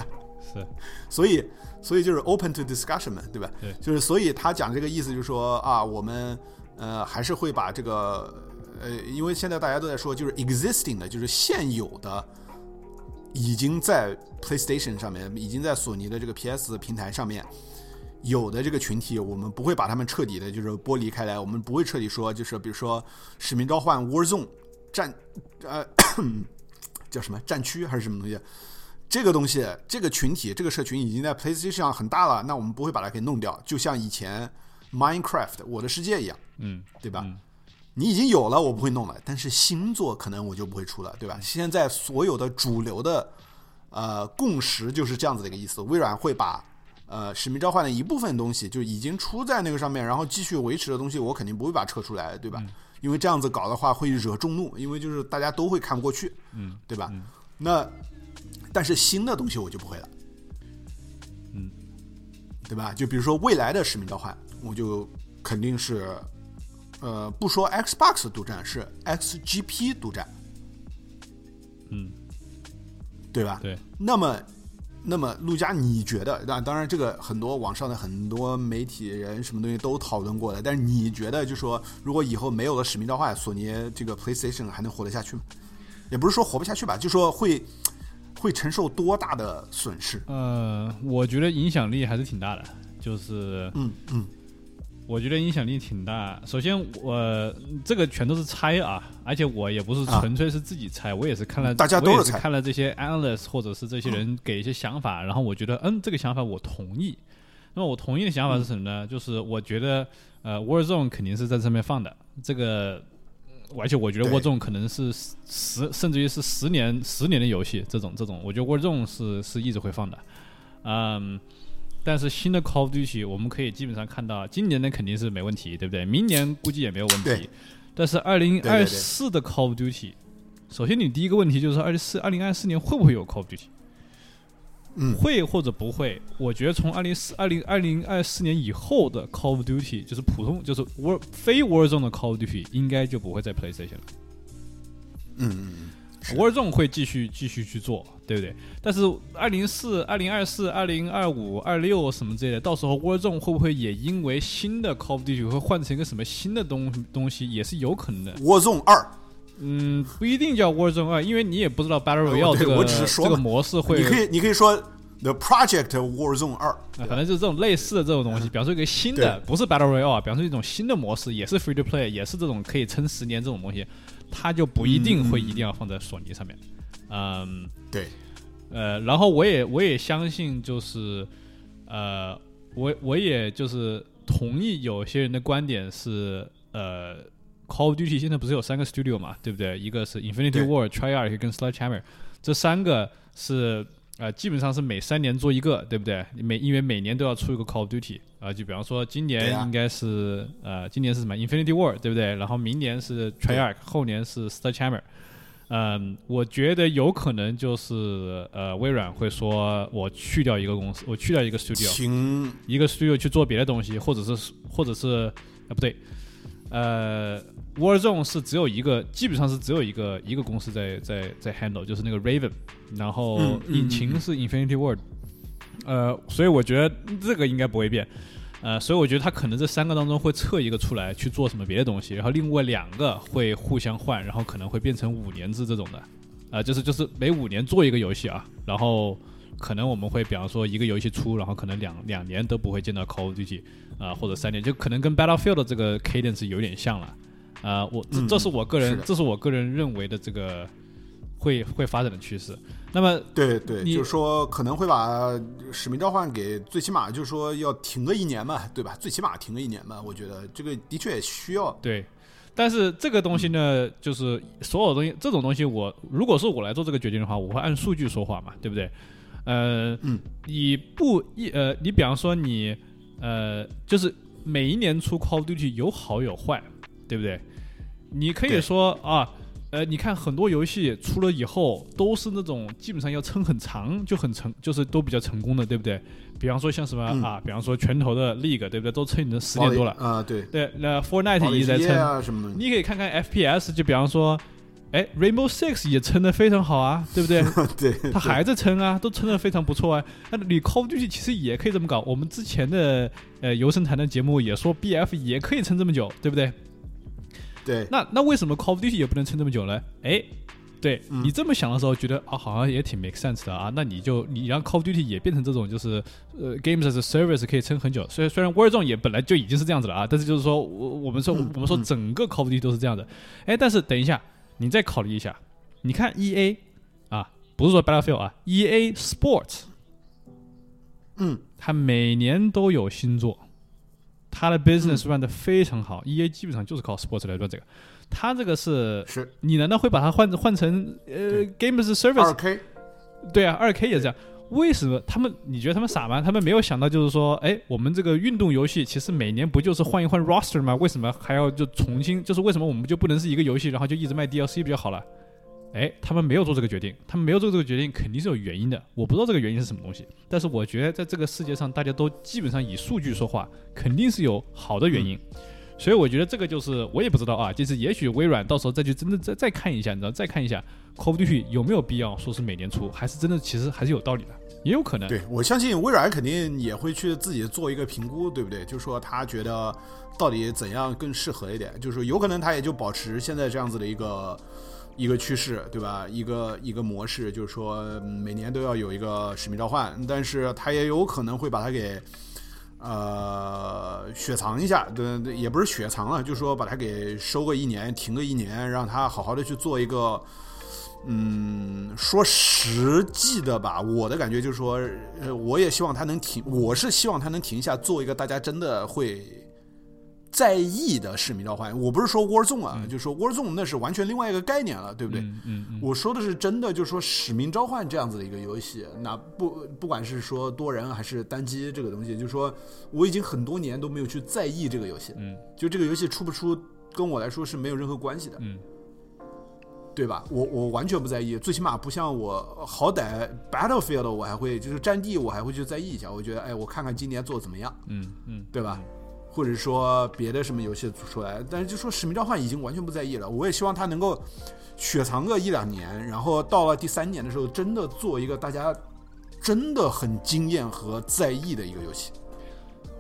是，所以。所以就是 open to discussion 嘛，对吧？对，就是所以他讲这个意思，就是说啊，我们呃还是会把这个呃，因为现在大家都在说，就是 existing 的，就是现有的，已经在 PlayStation 上面，已经在索尼的这个 PS 平台上面有的这个群体，我们不会把他们彻底的，就是剥离开来，我们不会彻底说，就是比如说使命召唤 Warzone 战呃 叫什么战区还是什么东西。这个东西，这个群体，这个社群已经在 PlayStation 上很大了，那我们不会把它给弄掉，就像以前 Minecraft 我的世界一样，嗯，对吧？你已经有了，我不会弄了，但是星座可能我就不会出了，对吧？现在所有的主流的呃共识就是这样子的一个意思，微软会把呃使命召唤的一部分东西就已经出在那个上面，然后继续维持的东西，我肯定不会把它撤出来，对吧？因为这样子搞的话会惹众怒，因为就是大家都会看不过去，嗯，对吧？那。但是新的东西我就不会了，嗯，对吧？就比如说未来的使命召唤，我就肯定是，呃，不说 Xbox 独占，是 XGP 独占，嗯，对吧？对。那么，那么陆佳，你觉得？那当然，这个很多网上的很多媒体人什么东西都讨论过了。但是你觉得，就说如果以后没有了使命召唤，索尼这个 PlayStation 还能活得下去吗？也不是说活不下去吧，就说会。会承受多大的损失？呃，我觉得影响力还是挺大的，就是，嗯嗯，我觉得影响力挺大。首先，我这个全都是猜啊，而且我也不是纯粹是自己猜，我也是看了，大家都是看了这些 analyst 或者是这些人给一些想法，然后我觉得，嗯，这个想法我同意。那么我同意的想法是什么呢？就是我觉得，呃，Warzone 肯定是在上面放的，这个。而且我觉得 Warzone 可能是十，甚至于是十年、十年的游戏，这种这种，我觉得 Warzone 是是一直会放的，嗯，但是新的 Call of Duty 我们可以基本上看到，今年的肯定是没问题，对不对？明年估计也没有问题。但是二零二四的 Call of Duty，首先你第一个问题就是二零四二零二四年会不会有 Call of Duty？会或者不会？我觉得从二零四二零二零二四年以后的 Call of Duty，就是普通就是 War 非 War 中的 Call of Duty，应该就不会再 PlayStation 了。嗯嗯嗯，War 中会继续继续去做，对不对？但是二零四、二零二四、二零二五、二六什么之类的，到时候 War Zone 会不会也因为新的 Call of Duty 会换成一个什么新的东东西，也是有可能的。War Zone 二，嗯，不一定叫 Warzone 二，因为你也不知道 Battle Royale 这个这个模式会。你可以你可以说。The Project Warzone 二，反正就是这种类似的这种东西，比方说一个新的，不是 Battle Royale，比方说一种新的模式，也是 Free to Play，也是这种可以撑十年这种东西，它就不一定会一定要放在索尼上面。嗯，对，呃，然后我也我也相信，就是呃，我我也就是同意有些人的观点是，呃，Call of Duty 现在不是有三个 Studio 嘛，对不对？一个是 Infinity War、Treyarch 跟 Sledgehammer，这三个是。呃，基本上是每三年做一个，对不对？每因为每年都要出一个 Call of Duty 啊，就比方说今年应该是呃，今年是什么 Infinity War，对不对？然后明年是 Treyarch，后年是 Sledgehammer，嗯，我觉得有可能就是呃，微软会说我去掉一个公司，我去掉一个 studio，一个 studio 去做别的东西，或者是或者是啊不对，呃，Warzone 是只有一个，基本上是只有一个一个公司在在在 handle，就是那个 Raven，然后引擎是 Infinity Ward，呃，所以我觉得这个应该不会变。呃，所以我觉得他可能这三个当中会测一个出来去做什么别的东西，然后另外两个会互相换，然后可能会变成五年制这种的，呃，就是就是每五年做一个游戏啊，然后可能我们会比方说一个游戏出，然后可能两两年都不会见到 Call of Duty 啊，或者三年，就可能跟 Battlefield 这个 cadence 有点像了，啊，我这这是我个人这是我个人认为的这个。会会发展的趋势，那么对对，就是说可能会把《使命召唤》给最起码就是说要停个一年嘛，对吧？最起码停个一年嘛，我觉得这个的确也需要。对，但是这个东西呢，就是所有东西这种东西，我如果是我来做这个决定的话，我会按数据说话嘛，对不对？呃，嗯，你不一呃，你比方说你呃，就是每一年出 Call of Duty 有好有坏，对不对？你可以说啊。呃，你看很多游戏出了以后，都是那种基本上要撑很长，就很成，就是都比较成功的，对不对？比方说像什么啊，比方说拳头的 League，对不对？都撑了十年多了啊，对对。那 Fortnite 一直在撑，你可以看看 FPS，就比方说，哎，Rainbow Six 也撑得非常好啊，对不对？对，它还在撑啊，都撑得非常不错啊。那你 Call of Duty 其实也可以这么搞，我们之前的呃游神谈的节目也说 BF 也可以撑这么久，对不对？对，那那为什么 Call of Duty 也不能撑这么久呢？哎，对你这么想的时候，觉得啊，好像也挺 make sense 的啊。那你就你让 Call of Duty 也变成这种，就是呃，games as a service 可以撑很久。虽然虽然 Warzone 也本来就已经是这样子了啊，但是就是说我我们说我们说整个 Call of Duty 都是这样的。哎，但是等一下，你再考虑一下，你看 EA 啊，不是说 Battlefield 啊，EA Sports，嗯，它每年都有新作。它的 business run 的非常好，E A 基本上就是靠 sports 来赚这个。他这个是，是你难道会把它换换成呃 games service？二 K，对啊，二 K 也这样。为什么他们？你觉得他们傻吗？他们没有想到就是说，哎，我们这个运动游戏其实每年不就是换一换 roster 吗？为什么还要就重新？就是为什么我们就不能是一个游戏，然后就一直卖 DLC 不就好了？哎，他们没有做这个决定，他们没有做这个决定，肯定是有原因的。我不知道这个原因是什么东西，但是我觉得在这个世界上，大家都基本上以数据说话，肯定是有好的原因。所以我觉得这个就是我也不知道啊，就是也许微软到时候再去真的再再看一下，你知道，再看一下 Call of Duty 有没有必要说是每年出，还是真的其实还是有道理的，也有可能。对我相信微软肯定也会去自己做一个评估，对不对？就是说他觉得到底怎样更适合一点，就是说有可能他也就保持现在这样子的一个。一个趋势，对吧？一个一个模式，就是说每年都要有一个使命召唤，但是它也有可能会把它给呃雪藏一下，对，对也不是雪藏了，就是说把它给收个一年，停个一年，让它好好的去做一个，嗯，说实际的吧，我的感觉就是说，呃，我也希望它能停，我是希望它能停下，做一个大家真的会。在意的使命召唤，我不是说 Warzone 啊，就说 Warzone 那是完全另外一个概念了，对不对？嗯嗯。我说的是真的，就是说使命召唤这样子的一个游戏，那不不管是说多人还是单机这个东西，就是说我已经很多年都没有去在意这个游戏，嗯，就这个游戏出不出跟我来说是没有任何关系的，嗯，对吧？我我完全不在意，最起码不像我好歹 Battlefield 我还会就是战地我还会去在意一下，我觉得哎，我看看今年做的怎么样，嗯嗯，对吧？或者说别的什么游戏出来，但是就说《使命召唤》已经完全不在意了。我也希望它能够雪藏个一两年，然后到了第三年的时候，真的做一个大家真的很惊艳和在意的一个游戏。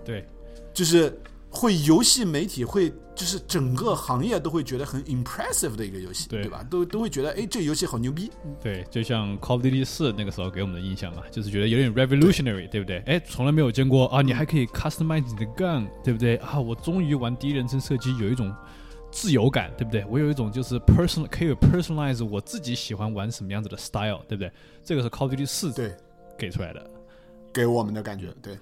对，就是。会游戏媒体会就是整个行业都会觉得很 impressive 的一个游戏，对吧？都都会觉得哎，这个游戏好牛逼。对，就像 Call of Duty 四那个时候给我们的印象嘛，就是觉得有点 revolutionary，对不对？哎，从来没有见过啊！你还可以 customize 你的 gun，对不对？啊，我终于玩第一人称射击有一种自由感，对不对？我有一种就是 personal 可以 personalize 我自己喜欢玩什么样子的 style，对不对？这个是 Call of Duty 四对给出来的，给我们的感觉，对。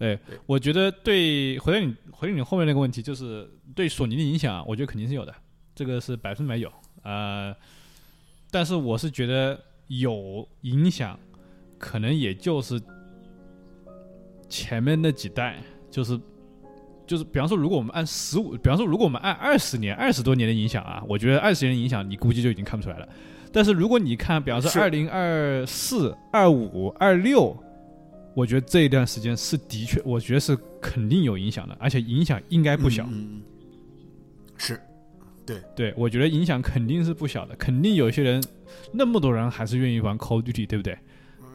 对，我觉得对回到你回答你后面那个问题，就是对索尼的影响，我觉得肯定是有的，这个是百分百有啊。但是我是觉得有影响，可能也就是前面那几代，就是就是比方说，如果我们按十五，比方说，如果我们按二十年、二十多年的影响啊，我觉得二十年的影响，你估计就已经看不出来了。但是如果你看，比方说二零二四、二五、二六，我觉得这一段时间是的确，我觉得是肯定有影响的，而且影响应该不小。嗯，是，对对，我觉得影响肯定是不小的，肯定有些人，那么多人还是愿意玩 Call of Duty，对不对？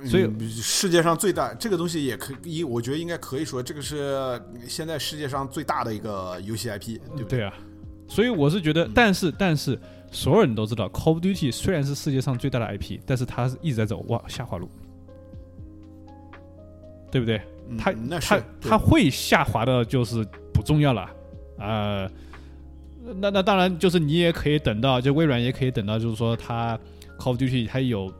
所以世界上最大这个东西也可以，我觉得应该可以说，这个是现在世界上最大的一个游戏 IP，对不对啊？所以我是觉得，但是但是所有人都知道，Call of Duty 虽然是世界上最大的 IP，但是它一直在走往下滑路，对不对？它它它会下滑的，就是不重要了呃。那那当然，就是你也可以等到，就微软也可以等到，就是说它 Call of Duty 它有。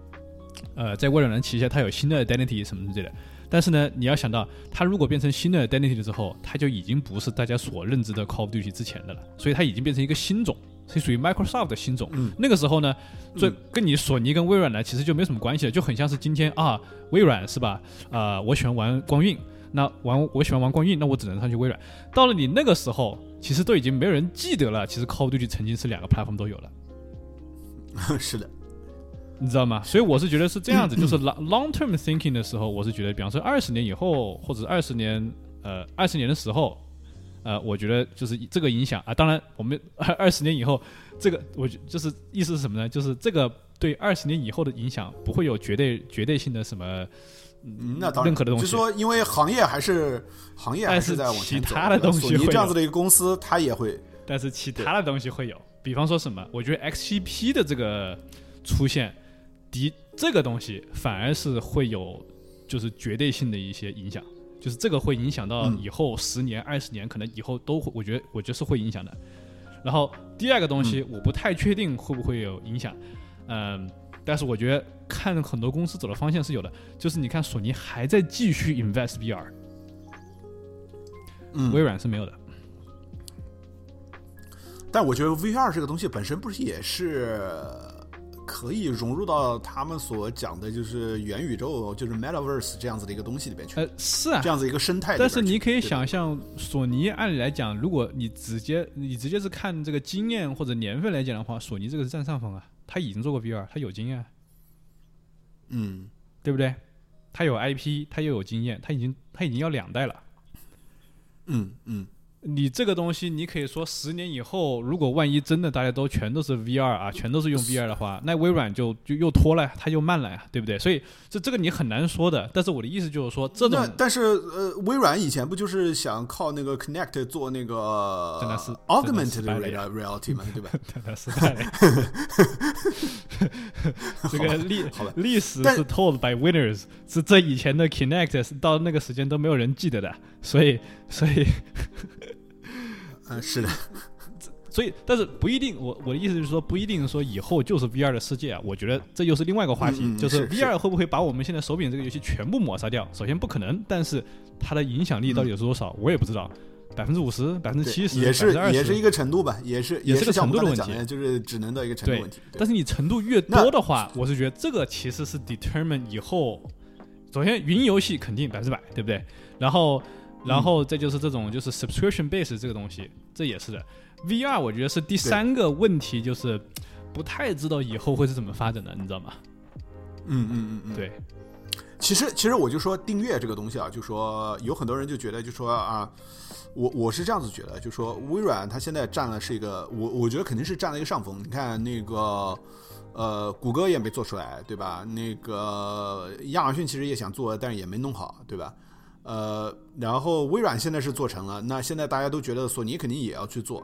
呃，在微软的旗下，它有新的 identity 什么之类的。但是呢，你要想到，它如果变成新的 identity 了之后，它就已经不是大家所认知的 Call of Duty 之前的了。所以它已经变成一个新种，是属于 Microsoft 的新种。那个时候呢，这跟你索尼跟微软呢，其实就没什么关系了，就很像是今天啊，微软是吧？啊，我喜欢玩光晕，那玩我喜欢玩光晕，那我只能上去微软。到了你那个时候，其实都已经没有人记得了，其实 Call of Duty 曾经是两个 platform 都有了。是的。你知道吗？所以我是觉得是这样子，就是 long long term thinking 的时候，我是觉得，比方说二十年以后，或者二十年，呃，二十年的时候，呃，我觉得就是这个影响啊。当然，我们二 二十年以后，这个我就是意思是什么呢？就是这个对二十年以后的影响不会有绝对绝对性的什么嗯那当然认可的东西。就说因为行业还是行业还是在往前走，其他的东西这样子的一个公司，它也会，但是其他的东西会有，比方说什么？我觉得 XGP 的这个出现。的这个东西反而是会有，就是绝对性的一些影响，就是这个会影响到以后十年、二十年，可能以后都会，我觉得我觉得是会影响的。然后第二个东西，我不太确定会不会有影响，嗯，但是我觉得看很多公司走的方向是有的，就是你看索尼还在继续 invest VR，嗯，微软是没有的。但我觉得 VR 这个东西本身不是也是。可以融入到他们所讲的，就是元宇宙，就是 Metaverse 这样子的一个东西里边去。呃，是啊，这样子一个生态。但是你可以想象，索尼按理来讲，如果你直接你直接是看这个经验或者年份来讲的话，索尼这个是占上风啊。他已经做过 VR，他有经验。嗯，对不对？他有 IP，他又有经验，他已经他已经要两代了。嗯嗯。你这个东西，你可以说十年以后，如果万一真的大家都全都是 VR 啊，全都是用 VR 的话，那微软就就又拖了，它又慢了呀，对不对？所以这这个你很难说的。但是我的意思就是说，这种但是呃，微软以前不就是想靠那个 Connect 做那个 Augmented Reality 嘛，对吧？真的是，这个历历史是 told by winners，是这以前的 Connect 到那个时间都没有人记得的，所以所以。嗯，是的，所以，但是不一定。我我的意思就是说，不一定说以后就是 VR 的世界啊。我觉得这又是另外一个话题，就是 VR 会不会把我们现在手柄这个游戏全部抹杀掉？首先不可能，但是它的影响力到底有多少，我也不知道。百分之五十，百分之七十，也是也是一个程度吧，也是也是个程度的问题，就是只能到一个程度问题。但是你程度越多的话，我是觉得这个其实是 determine 以后，首先云游戏肯定百分之百，对不对？然后。然后再就是这种就是 subscription base 这个东西，这也是的。VR 我觉得是第三个问题，就是不太知道以后会是怎么发展的，你知道吗？嗯嗯嗯嗯，对。其实其实我就说订阅这个东西啊，就说有很多人就觉得就说啊，我我是这样子觉得，就说微软它现在占了是一个，我我觉得肯定是占了一个上风。你看那个呃，谷歌也没做出来，对吧？那个亚马逊其实也想做，但是也没弄好，对吧？呃，然后微软现在是做成了，那现在大家都觉得索尼肯定也要去做，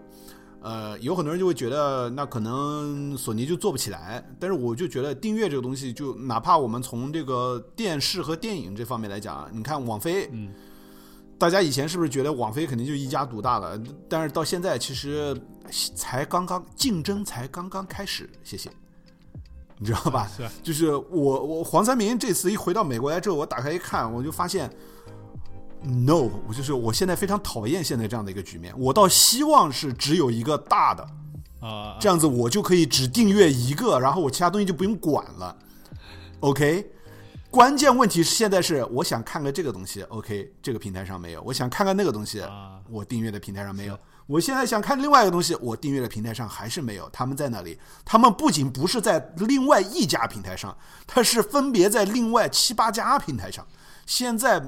呃，有很多人就会觉得那可能索尼就做不起来，但是我就觉得订阅这个东西，就哪怕我们从这个电视和电影这方面来讲，你看网飞，嗯，大家以前是不是觉得网飞肯定就一家独大了？但是到现在其实才刚刚竞争才刚刚开始，谢谢，你知道吧？是，就是我我黄三明这次一回到美国来之后，我打开一看，我就发现。No，我就是我现在非常讨厌现在这样的一个局面。我倒希望是只有一个大的啊，这样子我就可以只订阅一个，然后我其他东西就不用管了。OK，关键问题是现在是我想看个这个东西，OK，这个平台上没有；我想看看那个东西，我订阅的平台上没有。我现在想看另外一个东西，我订阅的平台上还是没有。他们在那里？他们不仅不是在另外一家平台上，它是分别在另外七八家平台上。现在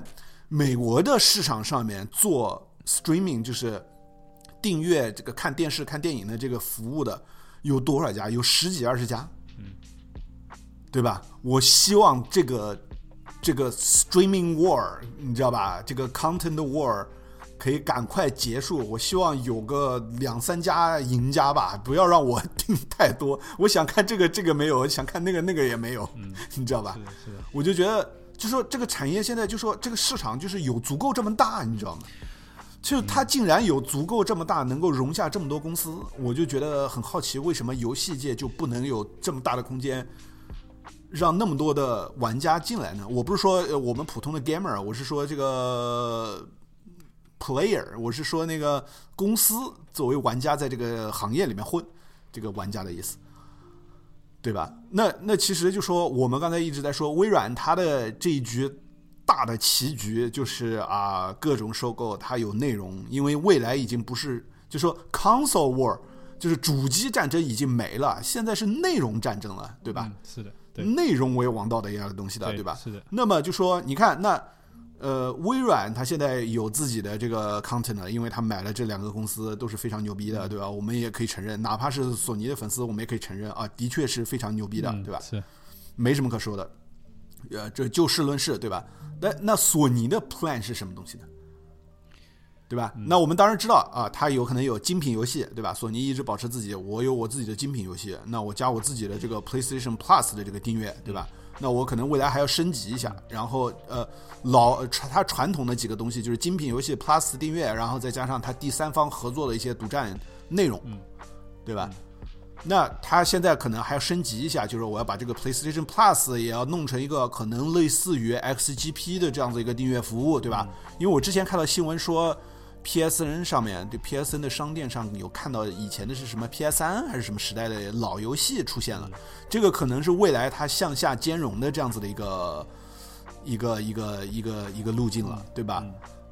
美国的市场上面做 streaming 就是订阅这个看电视、看电影的这个服务的有多少家？有十几二十家。嗯对吧？我希望这个这个 streaming war，你知道吧？这个 content war 可以赶快结束。我希望有个两三家赢家吧，不要让我订太多。我想看这个这个没有，想看那个那个也没有，嗯 你知道吧？是的，我就觉得，就说这个产业现在就说这个市场就是有足够这么大，你知道吗？就它竟然有足够这么大，能够容下这么多公司，我就觉得很好奇，为什么游戏界就不能有这么大的空间？让那么多的玩家进来呢？我不是说我们普通的 gamer，我是说这个 player，我是说那个公司作为玩家在这个行业里面混，这个玩家的意思，对吧？那那其实就说我们刚才一直在说微软它的这一局大的棋局，就是啊各种收购，它有内容，因为未来已经不是就说 console war，就是主机战争已经没了，现在是内容战争了，对吧？是的。内容为王道的一样的东西的，对吧？是的。那么就说，你看，那呃，微软它现在有自己的这个 content，因为它买了这两个公司都是非常牛逼的，对吧？我们也可以承认，哪怕是索尼的粉丝，我们也可以承认啊，的确是非常牛逼的，对吧？是，没什么可说的。呃，这就事论事，对吧？那那索尼的 plan 是什么东西呢？对吧？那我们当然知道啊，它有可能有精品游戏，对吧？索尼一直保持自己，我有我自己的精品游戏，那我加我自己的这个 PlayStation Plus 的这个订阅，对吧？那我可能未来还要升级一下，然后呃，老它传统的几个东西就是精品游戏 Plus 订阅，然后再加上它第三方合作的一些独占内容，对吧？那它现在可能还要升级一下，就是我要把这个 PlayStation Plus 也要弄成一个可能类似于 XGP 的这样子一个订阅服务，对吧？因为我之前看到新闻说。PSN 上面，对 PSN 的商店上有看到以前的是什么 PS 三还是什么时代的老游戏出现了，这个可能是未来它向下兼容的这样子的一个一个一个一个一个路径了，对吧？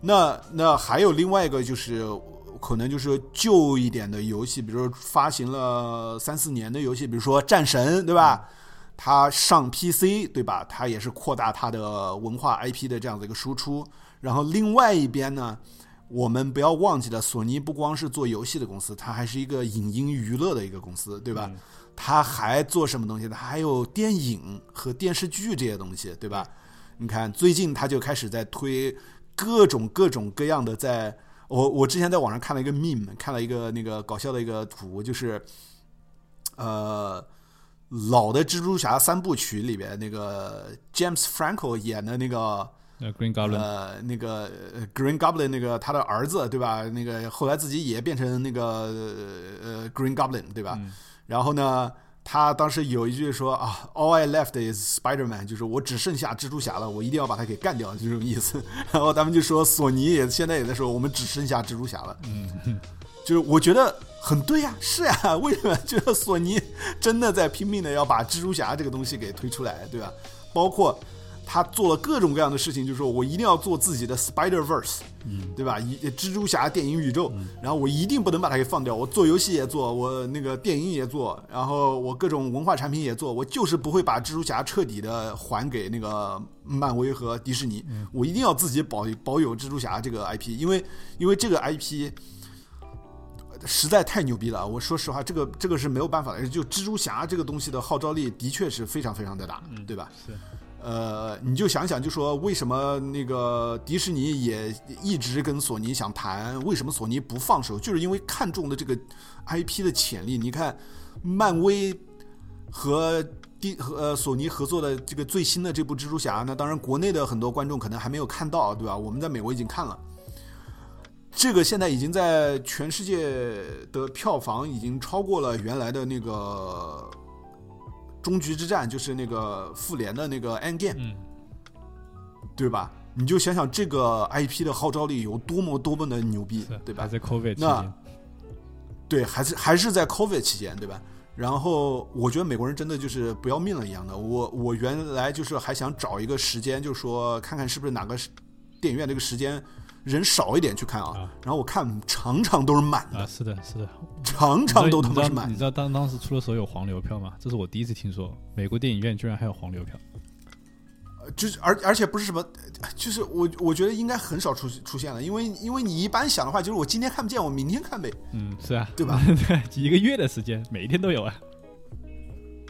那那还有另外一个就是可能就是旧一点的游戏，比如说发行了三四年的游戏，比如说战神，对吧？它上 PC，对吧？它也是扩大它的文化 IP 的这样的一个输出，然后另外一边呢？我们不要忘记了，索尼不光是做游戏的公司，它还是一个影音娱乐的一个公司，对吧？它还做什么东西？它还有电影和电视剧这些东西，对吧？你看，最近它就开始在推各种各种各样的，在我我之前在网上看了一个 meme，看了一个那个搞笑的一个图，就是呃老的蜘蛛侠三部曲里边那个 James Franco 演的那个。Green Goblin，呃，那个 Green Goblin 那个他的儿子对吧？那个后来自己也变成那个呃 Green Goblin 对吧？然后呢，他当时有一句说啊，All I left is Spider-Man，就是我只剩下蜘蛛侠了，我一定要把他给干掉，就这种意思。然后他们就说，索尼也现在也在说，我们只剩下蜘蛛侠了。嗯，就是我觉得很对呀，是呀，为什么？就是索尼真的在拼命的要把蜘蛛侠这个东西给推出来，对吧？包括。他做了各种各样的事情，就是说我一定要做自己的 Spider Verse，嗯，对吧？一蜘蛛侠电影宇宙，然后我一定不能把它给放掉。我做游戏也做，我那个电影也做，然后我各种文化产品也做，我就是不会把蜘蛛侠彻底的还给那个漫威和迪士尼。我一定要自己保保有蜘蛛侠这个 IP，因为因为这个 IP 实在太牛逼了。我说实话，这个这个是没有办法的。就蜘蛛侠这个东西的号召力的确是非常非常的大，对吧？是。呃，你就想想，就说为什么那个迪士尼也一直跟索尼想谈，为什么索尼不放手？就是因为看中的这个 IP 的潜力。你看，漫威和迪和呃索尼合作的这个最新的这部蜘蛛侠，那当然国内的很多观众可能还没有看到，对吧？我们在美国已经看了，这个现在已经在全世界的票房已经超过了原来的那个。终局之战就是那个复联的那个 Endgame，对吧？你就想想这个 IP 的号召力有多么多么的牛逼，对吧？在 COVID 期间，对，还是还是在 COVID 期间，对吧？然后我觉得美国人真的就是不要命了一样的。我我原来就是还想找一个时间，就说看看是不是哪个电影院这个时间人少一点去看啊。然后我看常常都是满的。啊，是的，是的，常常都他妈是满。你知道当当时出的时候有黄牛票吗？这是我第一次听说，美国电影院居然还有黄牛票。就是而而且不是什么，就是我我觉得应该很少出出现了，因为因为你一般想的话，就是我今天看不见，我明天看呗。嗯，是啊，对吧？对，一个月的时间，每一天都有啊。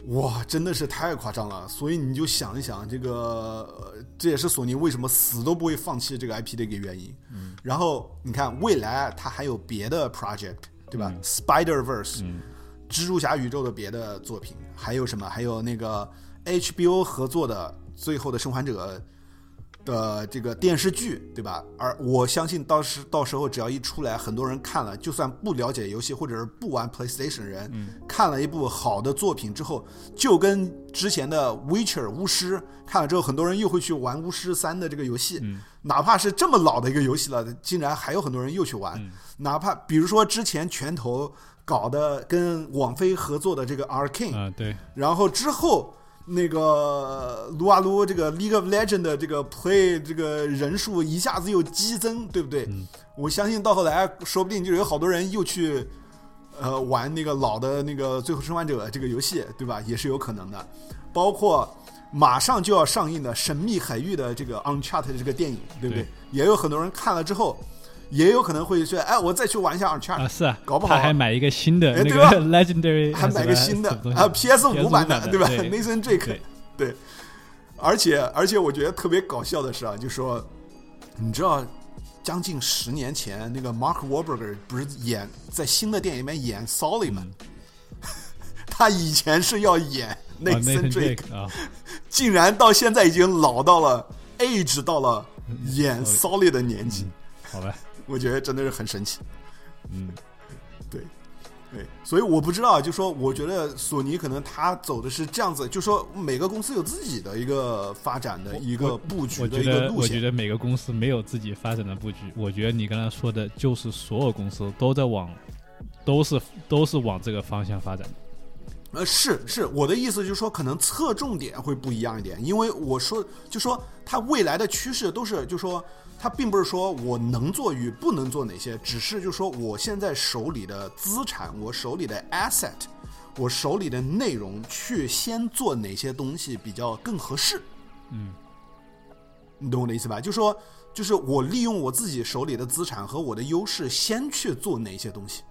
哇，真的是太夸张了。所以你就想一想，这个这也是索尼为什么死都不会放弃这个 IP 的一个原因。嗯。然后你看，未来它还有别的 project，对吧？Spider Verse，蜘蛛侠宇宙的别的作品，还有什么？还有那个 HBO 合作的。最后的生还者的这个电视剧，对吧？而我相信到时到时候只要一出来，很多人看了，就算不了解游戏或者是不玩 PlayStation 人，看了一部好的作品之后，就跟之前的 Witcher 巫师看了之后，很多人又会去玩巫师三的这个游戏，哪怕是这么老的一个游戏了，竟然还有很多人又去玩。哪怕比如说之前拳头搞的跟网飞合作的这个 Arcane，啊对，然后之后。那个撸啊撸，这个 League of Legend 的这个 play 这个人数一下子又激增，对不对？我相信到后来，说不定就有好多人又去呃玩那个老的那个最后生还者这个游戏，对吧？也是有可能的。包括马上就要上映的《神秘海域》的这个 Uncharted 这个电影，对不对？也有很多人看了之后。也有可能会说，哎，我再去玩一下二圈啊，是啊，搞不好还买一个新的那个 Legendary，还买个新的啊，PS 五版的，对吧？Nathan Drake，对，而且而且我觉得特别搞笑的是啊，就说你知道，将近十年前那个 Mark Wahlberg 不是演在新的电影里面演 Sully 吗？他以前是要演 Nathan Drake 啊，竟然到现在已经老到了 age 到了演 Sully 的年纪，好吧。我觉得真的是很神奇，嗯，对，对，所以我不知道，就说我觉得索尼可能他走的是这样子，就说每个公司有自己的一个发展的一个布局的一个路线。我觉得每个公司没有自己发展的布局。我觉得你刚才说的就是所有公司都在往，都是都是往这个方向发展。呃，是是，我的意思就是说，可能侧重点会不一样一点，因为我说就说它未来的趋势都是就说。它并不是说我能做与不能做哪些，只是就说我现在手里的资产，我手里的 asset，我手里的内容，去先做哪些东西比较更合适。嗯，你懂我的意思吧？就说，就是我利用我自己手里的资产和我的优势，先去做哪些东西。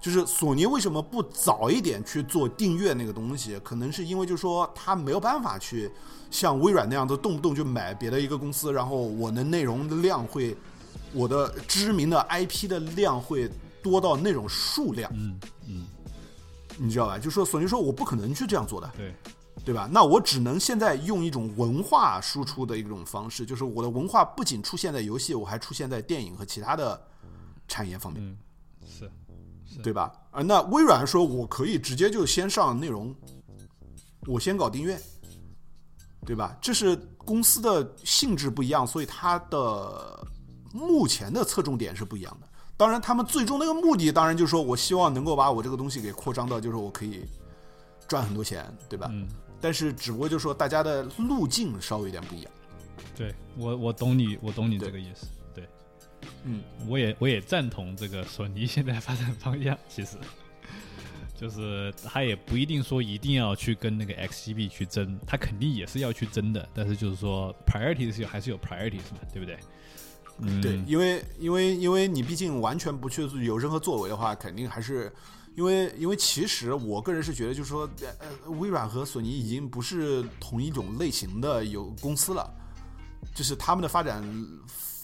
就是索尼为什么不早一点去做订阅那个东西？可能是因为就是说他没有办法去像微软那样子动不动就买别的一个公司，然后我的内容的量会，我的知名的 IP 的量会多到那种数量。嗯嗯，你知道吧？就说索尼说我不可能去这样做的，对对吧？那我只能现在用一种文化输出的一种方式，就是我的文化不仅出现在游戏，我还出现在电影和其他的产业方面。嗯，是。对吧？啊，那微软说我可以直接就先上内容，我先搞订阅，对吧？这是公司的性质不一样，所以它的目前的侧重点是不一样的。当然，他们最终那个目的，当然就是说我希望能够把我这个东西给扩张到，就是我可以赚很多钱，对吧？嗯。但是，只不过就是说大家的路径稍微有点不一样。对我，我懂你，我懂你这个意思。嗯，我也我也赞同这个索尼现在发展方向，其实就是他也不一定说一定要去跟那个 XGB 去争，他肯定也是要去争的，但是就是说 priority 是还是有 priority 是嘛，对不对？嗯，对，因为因为因为你毕竟完全不去有任何作为的话，肯定还是因为因为其实我个人是觉得，就是说呃，微软和索尼已经不是同一种类型的有公司了，就是他们的发展。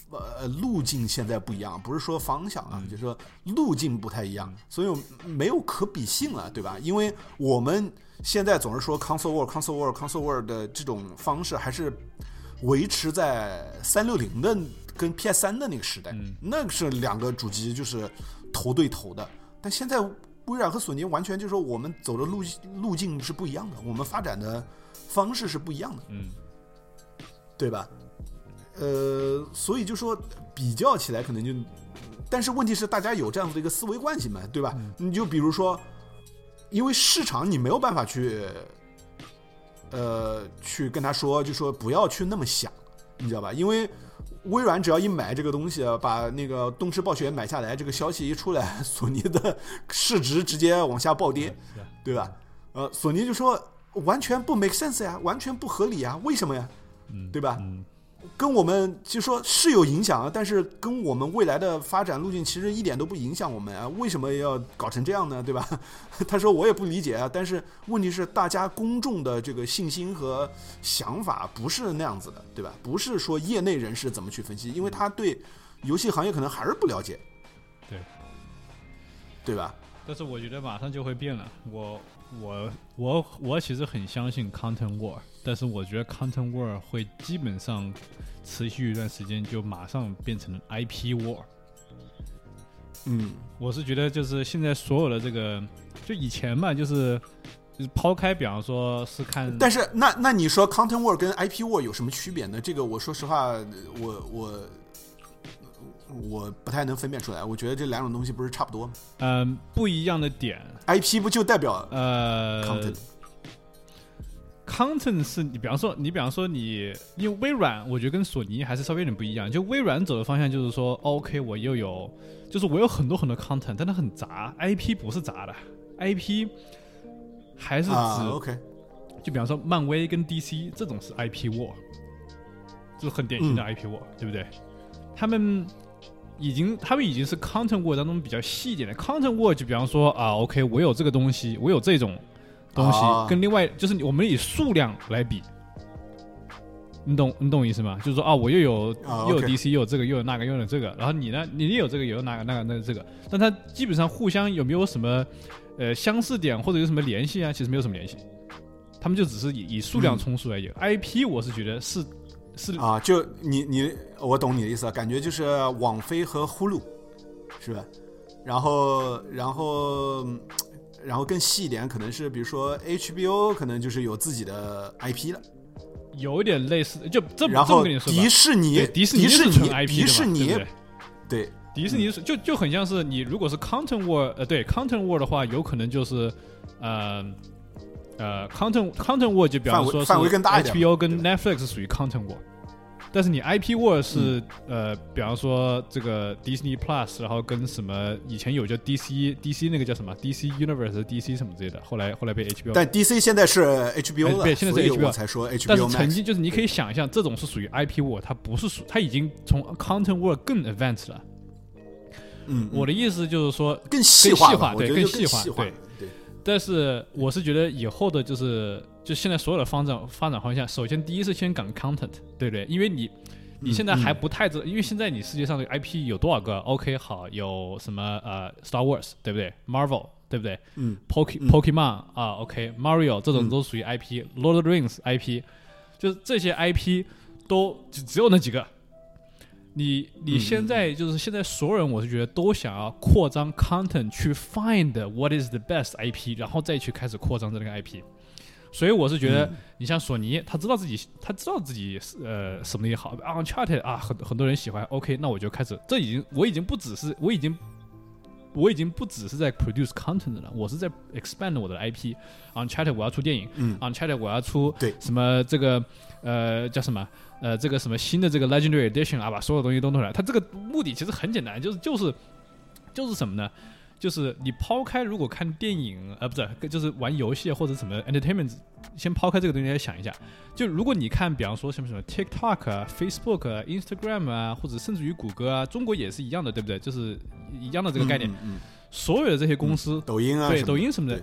呃，路径现在不一样，不是说方向啊，就是说路径不太一样，所以没有可比性了，对吧？因为我们现在总是说 console war console war console war 的这种方式，还是维持在三六零的跟 PS 三的那个时代，那个是两个主机就是头对头的。但现在微软和索尼完全就是说我们走的路路径是不一样的，我们发展的方式是不一样的，嗯，对吧？呃，所以就说比较起来可能就，但是问题是大家有这样子的一个思维惯性嘛，对吧？你就比如说，因为市场你没有办法去，呃，去跟他说，就说不要去那么想，你知道吧？因为微软只要一买这个东西，把那个东芝暴雪买下来，这个消息一出来，索尼的市值直接往下暴跌，对吧？呃，索尼就说完全不 make sense 呀，完全不合理呀，为什么呀？对吧？跟我们就说是有影响啊，但是跟我们未来的发展路径其实一点都不影响我们啊，为什么要搞成这样呢？对吧？他说我也不理解啊，但是问题是大家公众的这个信心和想法不是那样子的，对吧？不是说业内人士怎么去分析，因为他对游戏行业可能还是不了解，对，对吧？但是我觉得马上就会变了，我我我我其实很相信 content war。但是我觉得 content war 会基本上持续一段时间，就马上变成 IP war。嗯，我是觉得就是现在所有的这个，就以前嘛，就是就是抛开，比方说是看，但是那那你说 content war 跟 IP war 有什么区别呢？这个我说实话，我我我不太能分辨出来。我觉得这两种东西不是差不多吗？嗯，不一样的点，IP 不就代表呃 content？Content 是你，比方说，你比方说你，因为微软，我觉得跟索尼还是稍微有点不一样。就微软走的方向就是说，OK，我又有，就是我有很多很多 Content，但它很杂，IP 不是杂的，IP 还是指 OK。就比方说漫威跟 DC 这种是 IP war，就是很典型的 IP war，对不对？他们已经，他们已经是 Content war 当中比较细一点的 Content war，就比方说啊，OK，我有这个东西，我有这种。东西跟另外就是我们以数量来比，你懂你懂我意思吗？就是说啊，我又有又有 DC 又有这个又有那个又有这个，然后你呢，你也有这个也有那个那个那个这个，但它基本上互相有没有什么呃相似点或者有什么联系啊？其实没有什么联系，他们就只是以以数量充数而已。IP 我是觉得是是啊，就你你我懂你的意思，感觉就是网飞和呼噜是吧？然后然后。然后更细一点，可能是比如说 HBO，可能就是有自己的 IP 了，有点类似，就这然后迪士尼，迪士尼，迪士尼，IP 迪士尼，对，迪士尼是就就很像是你如果是 Content War，呃，对，Content War 的话，有可能就是呃呃 Content Content War 就比方说是 HBO 跟 Netflix 属于 Content War。但是你 IP War 是呃，比方说这个 Disney Plus，然后跟什么以前有叫 DC DC 那个叫什么 DC Universe DC 什么之类的，后来后来被 HBO。但 DC 现在是 HBO 了，对，现在是 HBO 才说 HBO。但是曾经就是你可以想象，这种是属于 IP War，它不是属，它已经从 Content War 更 Advanced 了。嗯，我的意思就是说更细化，对，更细化，对对。但是我是觉得以后的就是。就现在所有的发展发展方向，首先第一是先讲 content，对不对？因为你你现在还不太知，因为现在你世界上的 IP 有多少个？OK，好，有什么呃 Star Wars，对不对？Marvel，对不对？嗯，Poke Pokemon 啊，OK，Mario 这种都属于 IP，Lord of the Rings IP，就是这些 IP 都只只有那几个。你你现在就是现在所有人，我是觉得都想要扩张 content 去 find what is the best IP，然后再去开始扩张这个 IP。所以我是觉得，你像索尼，他知道自己，他知道自己呃什么也好，Uncharted 啊，很很多人喜欢，OK，那我就开始，这已经我已经不只是我已经我已经不只是在 produce content 了，我是在 expand 我的 IP，Uncharted 我要出电影，Uncharted 我要出对。什么这个呃叫什么呃这个什么新的这个 Legendary Edition 啊，把所有东西都弄出来，它这个目的其实很简单，就是就是就是什么呢？就是你抛开如果看电影，呃，不是，就是玩游戏或者什么 entertainment，先抛开这个东西来想一下。就如果你看，比方说什么什么 TikTok 啊、Facebook 啊、Instagram 啊，或者甚至于谷歌啊，中国也是一样的，对不对？就是一样的这个概念。嗯。所有的这些公司，抖音啊，对，抖音什么的，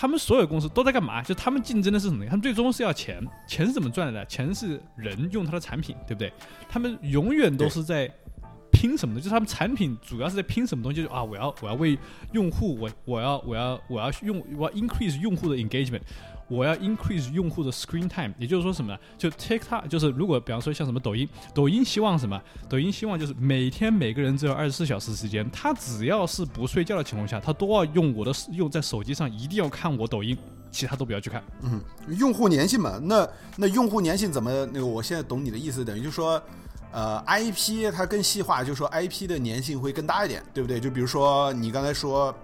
他们所有公司都在干嘛？就他们竞争的是什么？他们最终是要钱，钱是怎么赚来的？钱是人用他的产品，对不对？他们永远都是在。拼什么的？就是他们产品主要是在拼什么东西？就是啊，我要我要为用户，我我要我要我要用我要 increase 用户的 engagement，我要 increase 用户的 screen time。也就是说什么呢？就 TikTok 就是如果比方说像什么抖音，抖音希望什么？抖音希望就是每天每个人只有二十四小时时间，他只要是不睡觉的情况下，他都要用我的用在手机上，一定要看我抖音，其他都不要去看。嗯，用户粘性嘛，那那用户粘性怎么？那个我现在懂你的意思，等于就说。呃，IP 它更细化，就是说 IP 的粘性会更大一点，对不对？就比如说你刚才说，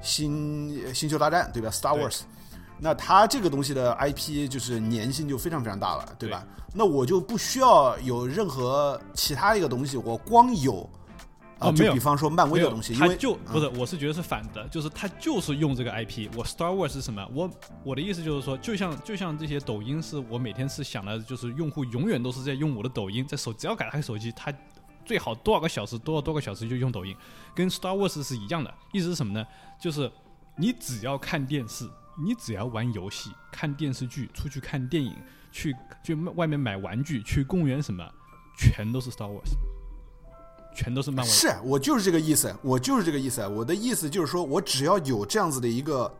星星球大战，对吧？Star Wars，那它这个东西的 IP 就是粘性就非常非常大了，对吧？那我就不需要有任何其他一个东西，我光有。哦，没有，比方说漫威的东西，因为就不是，我是觉得是反的，就是他就是用这个 IP。我 Star Wars 是什么？我我的意思就是说，就像就像这些抖音，是我每天是想的，就是用户永远都是在用我的抖音，在手只要改开手机，他最好多少个小时，多少多个小时就用抖音，跟 Star Wars 是一样的。意思是什么呢？就是你只要看电视，你只要玩游戏、看电视剧、出去看电影、去去外面买玩具、去公园什么，全都是 Star Wars。全都是漫威，是我就是这个意思，我就是这个意思。我的意思就是说，我只要有这样子的一个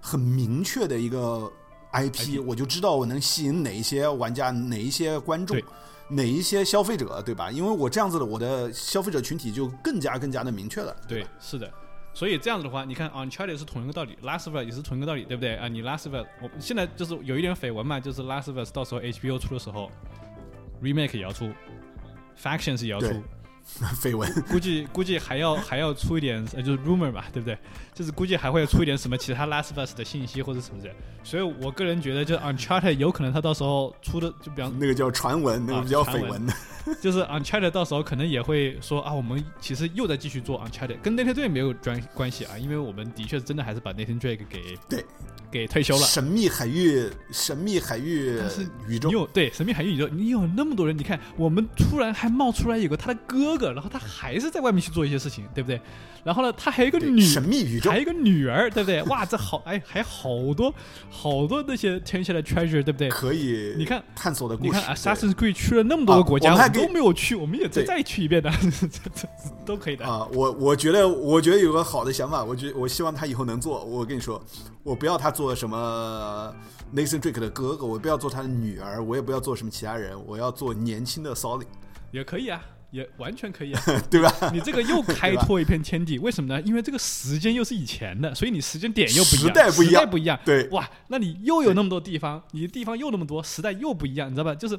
很明确的一个 IP，我就知道我能吸引哪一些玩家、哪一些观众、哪一些消费者，对吧？因为我这样子的，我的消费者群体就更加更加的明确了。对，是的。所以这样子的话，你看，Uncharted 是同一个道理，Last of Us 也是同一个道理，对不对啊？你 Last of Us，我现在就是有一点绯闻嘛，就是 Last of Us 到时候 HBO 出的时候，Remake 也要出，Factions 也要出。绯闻，估计估计还要还要出一点，就是 rumor 吧，对不对？就是估计还会出一点什么其他 Last of Us 的信息或者什么的。所以我个人觉得，就 Uncharted 有可能他到时候出的，就比方那个叫传闻，那个叫绯闻的，就是 Uncharted 到时候可能也会说啊，我们其实又在继续做 Uncharted，跟 Nathan Drake 没有关关系啊，因为我们的确真的还是把 Nathan Drake 给对。给退休了。神秘海域，神秘海域宇宙。你有对神秘海域宇宙，你有那么多人，你看我们突然还冒出来有个他的哥哥，然后他还是在外面去做一些事情，对不对？然后呢，他还有一个女神秘宇宙，还有一个女儿，对不对？哇，这好哎，还好多好多那些天下的 treasure，对不对？可以，你看探索的故事。你看 Assassin's Creed 去了那么多个国家，我们都没有去，我们也再再去一遍的，都可以的啊。我我觉得，我觉得有个好的想法，我觉我希望他以后能做。我跟你说，我不要他做什么 Nathan Drake 的哥哥，我不要做他的女儿，我也不要做什么其他人，我要做年轻的 Solly 也可以啊。也完全可以，啊 对吧？你这个又开 拓一片天地，为什么呢？因为这个时间又是以前的，所以你时间点又不一样，时代不一样，不一样。对，哇，那你又有那么多地方，你的地方又那么多，时代又不一样，你知道吧？就是，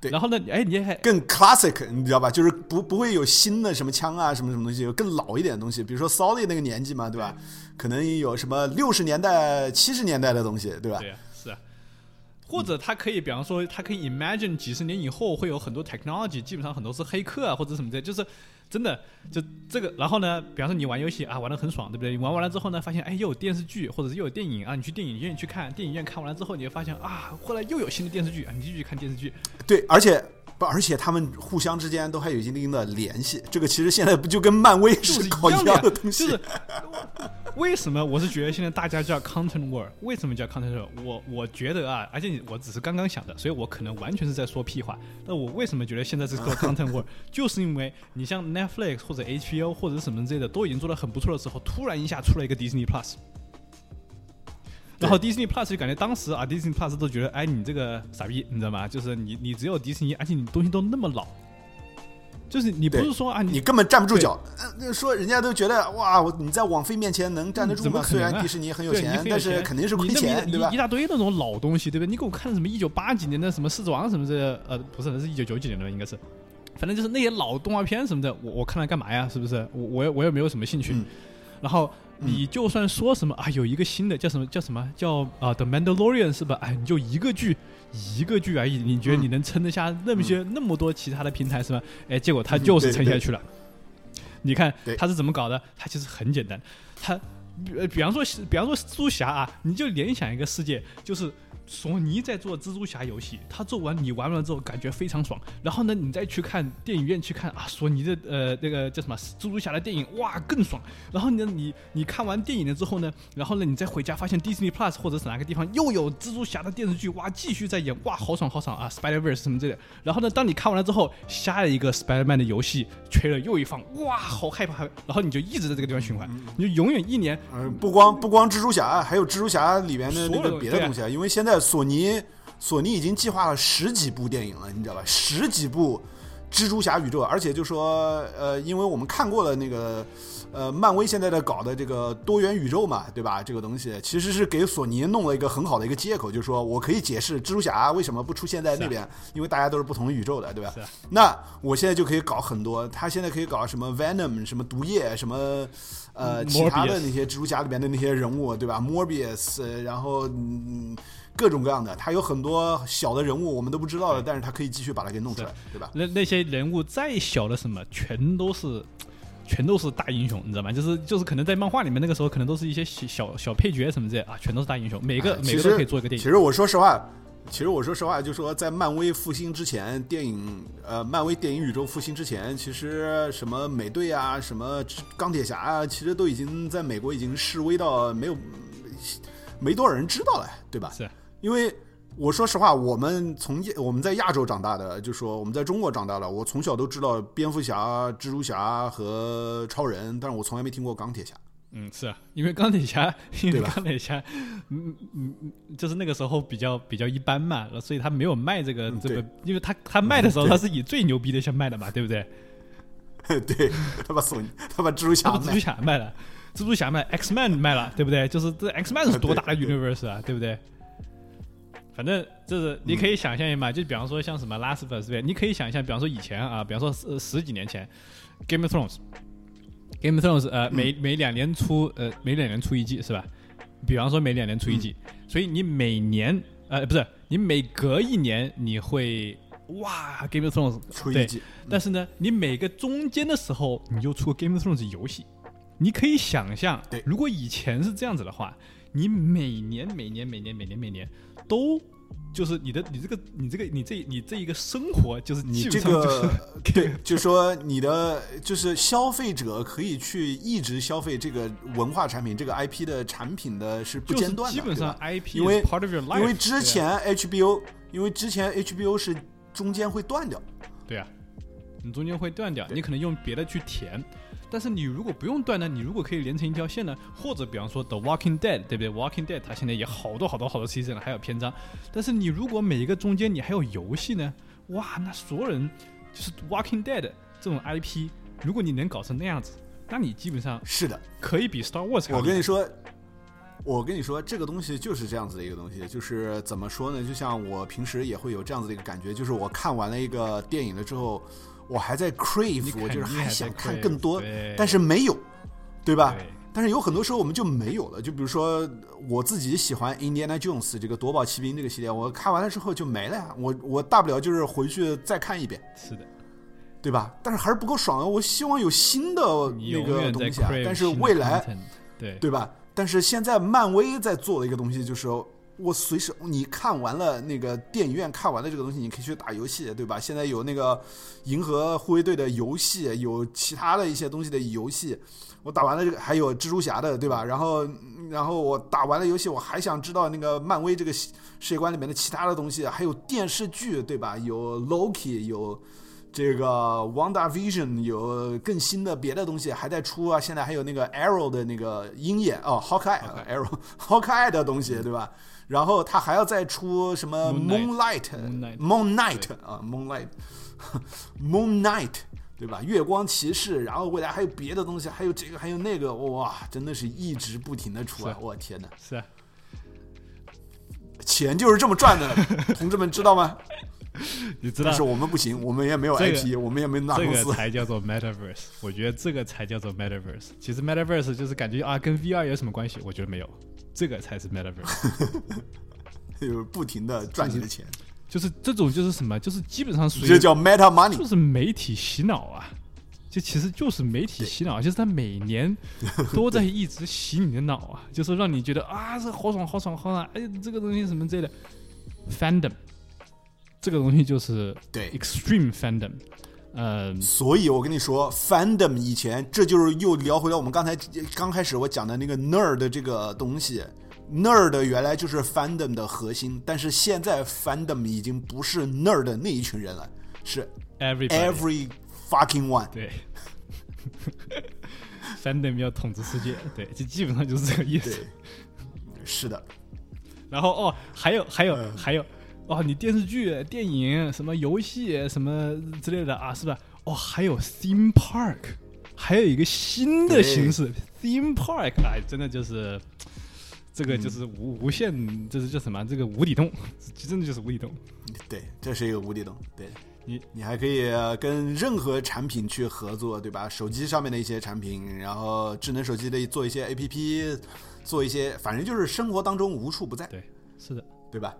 对。然后呢？哎，你还更 classic，你知道吧？就是不不会有新的什么枪啊，什么什么东西，有更老一点的东西，比如说 Solid 那个年纪嘛，对吧？可能有什么六十年代、七十年代的东西，对吧？对。或者他可以，比方说，他可以 imagine 几十年以后会有很多 technology，基本上很多是黑客啊或者什么的，就是真的就这个。然后呢，比方说你玩游戏啊，玩的很爽，对不对？你玩完了之后呢，发现哎又有电视剧，或者是又有电影啊，你去电影院去看，电影院看完了之后，你就发现啊，后来又有新的电视剧啊，你继续看电视剧。对，而且。而且他们互相之间都还有一定的联系，这个其实现在不就跟漫威是搞一样的东西？就是为什么我是觉得现在大家叫 content war？为什么叫 content war？我我觉得啊，而且我只是刚刚想的，所以我可能完全是在说屁话。那我为什么觉得现在是个 content war？就是因为你像 Netflix 或者 HBO 或者什么之类的都已经做的很不错的时候，突然一下出了一个 Disney Plus。然后 Disney Plus 就感觉当时啊，Disney Plus 都觉得，哎，你这个傻逼，你知道吗？就是你，你只有迪士尼，而且你东西都那么老，就是你不是说啊，你根本站不住脚。嗯，说人家都觉得哇，你在网飞面前能站得住吗？虽然迪士尼很有钱，但是肯定是亏钱，对吧？一大堆那种老东西，对不对？你给我看什么一九八几年的什么狮子王什么这，呃，不是，那是一九九几年的，应该是，反正就是那些老动画片什么的，我我看了干嘛呀？是不是？我我我也没有什么兴趣。然后你就算说什么啊，有一个新的叫什么叫什么叫啊《The Mandalorian》是吧？哎，你就一个剧一个剧而已，你觉得你能撑得下那么些那么多其他的平台是吧？哎，结果他就是撑下去了。你看他是怎么搞的？他其实很简单，他比比方说比方说蜘蛛侠啊，你就联想一个世界，就是。索尼在做蜘蛛侠游戏，他做完你玩完了之后感觉非常爽，然后呢，你再去看电影院去看啊，索尼的呃那个叫什么蜘蛛侠的电影，哇更爽。然后呢，你你看完电影了之后呢，然后呢，你再回家发现 Disney Plus 或者是哪个地方又有蜘蛛侠的电视剧，哇继续在演，哇好爽好爽啊，Spider Verse 什么之类的。然后呢，当你看完了之后，下一个 Spider Man 的游戏吹了又一放，哇好害怕，然后你就一直在这个地方循环，你就永远一年，嗯不光不光蜘蛛侠，还有蜘蛛侠里面的那个别的东西啊，因为现在。索尼，索尼已经计划了十几部电影了，你知道吧？十几部蜘蛛侠宇宙，而且就说呃，因为我们看过了那个。呃，漫威现在在搞的这个多元宇宙嘛，对吧？这个东西其实是给索尼弄了一个很好的一个借口，就是说我可以解释蜘蛛侠为什么不出现在那边，因为大家都是不同宇宙的，对吧？那我现在就可以搞很多，他现在可以搞什么 Venom，什么毒液，什么呃其他的那些蜘蛛侠里面的那些人物，对吧？Morbius，然后嗯各种各样的，他有很多小的人物我们都不知道的，但是他可以继续把它给弄出来，对吧？那那些人物再小的什么，全都是。全都是大英雄，你知道吗？就是就是，可能在漫画里面那个时候，可能都是一些小小配角什么之类啊，全都是大英雄，每个每个都可以做一个电影。其实我说实话，其实我说实话，就说在漫威复兴之前，电影呃，漫威电影宇宙复兴之前，其实什么美队啊，什么钢铁侠啊，其实都已经在美国已经示威到没有没多少人知道了，对吧？是，因为。我说实话，我们从我们在亚洲长大的，就说我们在中国长大的，我从小都知道蝙蝠侠、蜘蛛侠和超人，但是我从来没听过钢铁侠。嗯，是啊，因为钢铁侠，因为钢铁侠，嗯嗯嗯，就是那个时候比较比较一般嘛，所以他没有卖这个这个，因为他他卖的时候，他是以最牛逼的先卖的嘛，对不对？对，他把索尼，他把蜘蛛侠，蜘蛛侠卖了，蜘蛛侠卖，X Man 卖了，对不对？就是这 X Man 是多大的 universe 啊，对不对？反正就是你可以想象一下，就比方说像什么《Last of Us》你可以想象，比方说以前啊，比方说十十几年前，《Game of Thrones》，《Game of Thrones》呃，每每两年出呃每两年出一季是吧？比方说每两年出一季，所以你每年呃不是你每隔一年你会哇，《Game of Thrones》出一季，但是呢，你每个中间的时候你就出《Game of Thrones》游戏，你可以想象，如果以前是这样子的话，你每年每年每年每年每年。都就是你的，你这个，你这个，你这，你这一个生活就是你这个，对，就是说你的就是消费者可以去一直消费这个文化产品，这个 IP 的产品的是不间断的，基本上 IP 因为因为之前 HBO，因为之前 HBO 是中间会断掉，对啊，你中间会断掉，你可能用别的去填。但是你如果不用断呢？你如果可以连成一条线呢？或者比方说《The Walking Dead》，对不对？《Walking Dead》它现在也好多好多好多 season 了，还有篇章。但是你如果每一个中间你还有游戏呢？哇，那所有人就是《Walking Dead》这种 IP，如果你能搞成那样子，那你基本上是的，可以比《Star Wars》。我跟你说，我跟你说，这个东西就是这样子的一个东西，就是怎么说呢？就像我平时也会有这样子的一个感觉，就是我看完了一个电影了之后。我还在 crave，我就是还想看更多，但是没有，对吧？但是有很多时候我们就没有了。就比如说我自己喜欢 Indiana Jones 这个夺宝奇兵这个系列，我看完了之后就没了呀。我我大不了就是回去再看一遍，是的，对吧？但是还是不够爽啊！我希望有新的那个东西啊。但是未来，对对吧？但是现在漫威在做的一个东西就是。我随时，你看完了那个电影院看完了这个东西，你可以去打游戏，对吧？现在有那个银河护卫队的游戏，有其他的一些东西的游戏。我打完了这个，还有蜘蛛侠的，对吧？然后，然后我打完了游戏，我还想知道那个漫威这个世界观里面的其他的东西，还有电视剧，对吧？有 Loki，有这个 Wanda Vision，有更新的别的东西还在出啊。现在还有那个 Arrow 的那个鹰眼哦，Hawkeye，Arrow，Hawkeye 的东西，对吧？然后他还要再出什么 Moonlight，Moon Night 啊，Moonlight，Moon Night，对吧？月光骑士，然后未来还有别的东西，还有这个，还有那个，哇，真的是一直不停的出啊！我天哪，是啊，钱就是这么赚的，同志们知道吗？你知道？但是我们不行，我们也没有 IP，我们也没拿公司。这个才叫做 Metaverse，我觉得这个才叫做 Metaverse。其实 Metaverse 就是感觉啊，跟 VR 有什么关系？我觉得没有。这个才是 metaverse，就是不停的赚你的钱，就是这种就是什么，就是基本上属于这叫 meta money，就是媒体洗脑啊，就其实就是媒体洗脑，就是他每年 都在一直洗你的脑啊，就是让你觉得啊，这好爽好爽好爽，哎，这个东西什么之类的，fandom，这个东西就是对 extreme fandom。呃，所以我跟你说，fandom 以前这就是又聊回来我们刚才刚开始我讲的那个 nerd 这个东西，nerd 原来就是 fandom 的核心，但是现在 fandom 已经不是 nerd 那一群人了，是 every every fucking one。对，fandom 要统治世界，对，就基本上就是这个意思。是的。然后哦，还有还有还有。哦，你电视剧、电影、什么游戏、什么之类的啊，是吧？哦，还有 theme park，还有一个新的形式 theme park，哎，真的就是这个就是无无限，这是叫什么？这个无底洞，真的就是无底洞。对，这是一个无底洞。对你，你还可以跟任何产品去合作，对吧？手机上面的一些产品，然后智能手机的做一些 APP，做一些，反正就是生活当中无处不在。对，是的，对吧？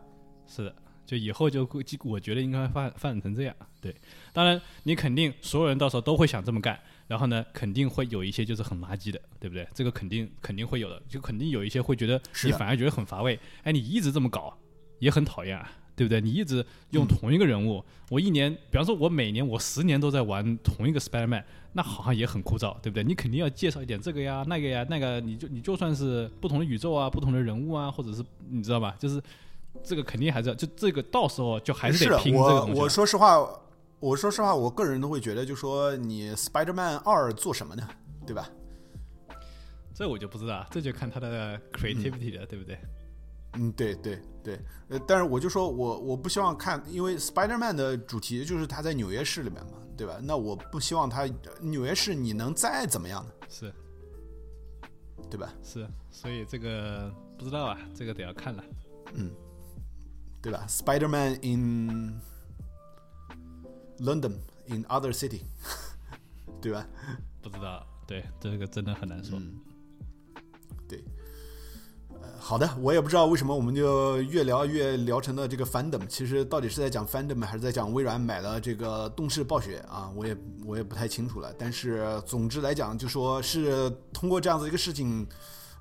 是的。就以后就会，我觉得应该发发展成这样。对，当然你肯定所有人到时候都会想这么干，然后呢，肯定会有一些就是很垃圾的，对不对？这个肯定肯定会有的，就肯定有一些会觉得你反而觉得很乏味。哎，你一直这么搞也很讨厌啊，对不对？你一直用同一个人物，我一年，比方说我每年我十年都在玩同一个 Spiderman，那好像也很枯燥，对不对？你肯定要介绍一点这个呀、那个呀、那个，你就你就算是不同的宇宙啊、不同的人物啊，或者是你知道吧？就是。这个肯定还是要，就这个到时候就还是得拼这个东西。我我说实话，我说实话，我个人都会觉得，就说你 Spider-Man 二做什么呢？对吧？这我就不知道，这就看他的 creativity 了，对不对？嗯，对对对。呃，但是我就说我我不希望看，因为 Spider-Man 的主题就是他在纽约市里面嘛，对吧？那我不希望他纽约市你能再怎么样呢？是，对吧？是，所以这个不知道啊，这个得要看了。嗯。对吧？Spider-Man in London in other city，对吧？不知道，对这个真的很难说。对，呃，好的，我也不知道为什么我们就越聊越聊成了这个 fandom，其实到底是在讲 fandom 还是在讲微软买了这个动视暴雪啊？我也我也不太清楚了。但是总之来讲，就说是通过这样子一个事情。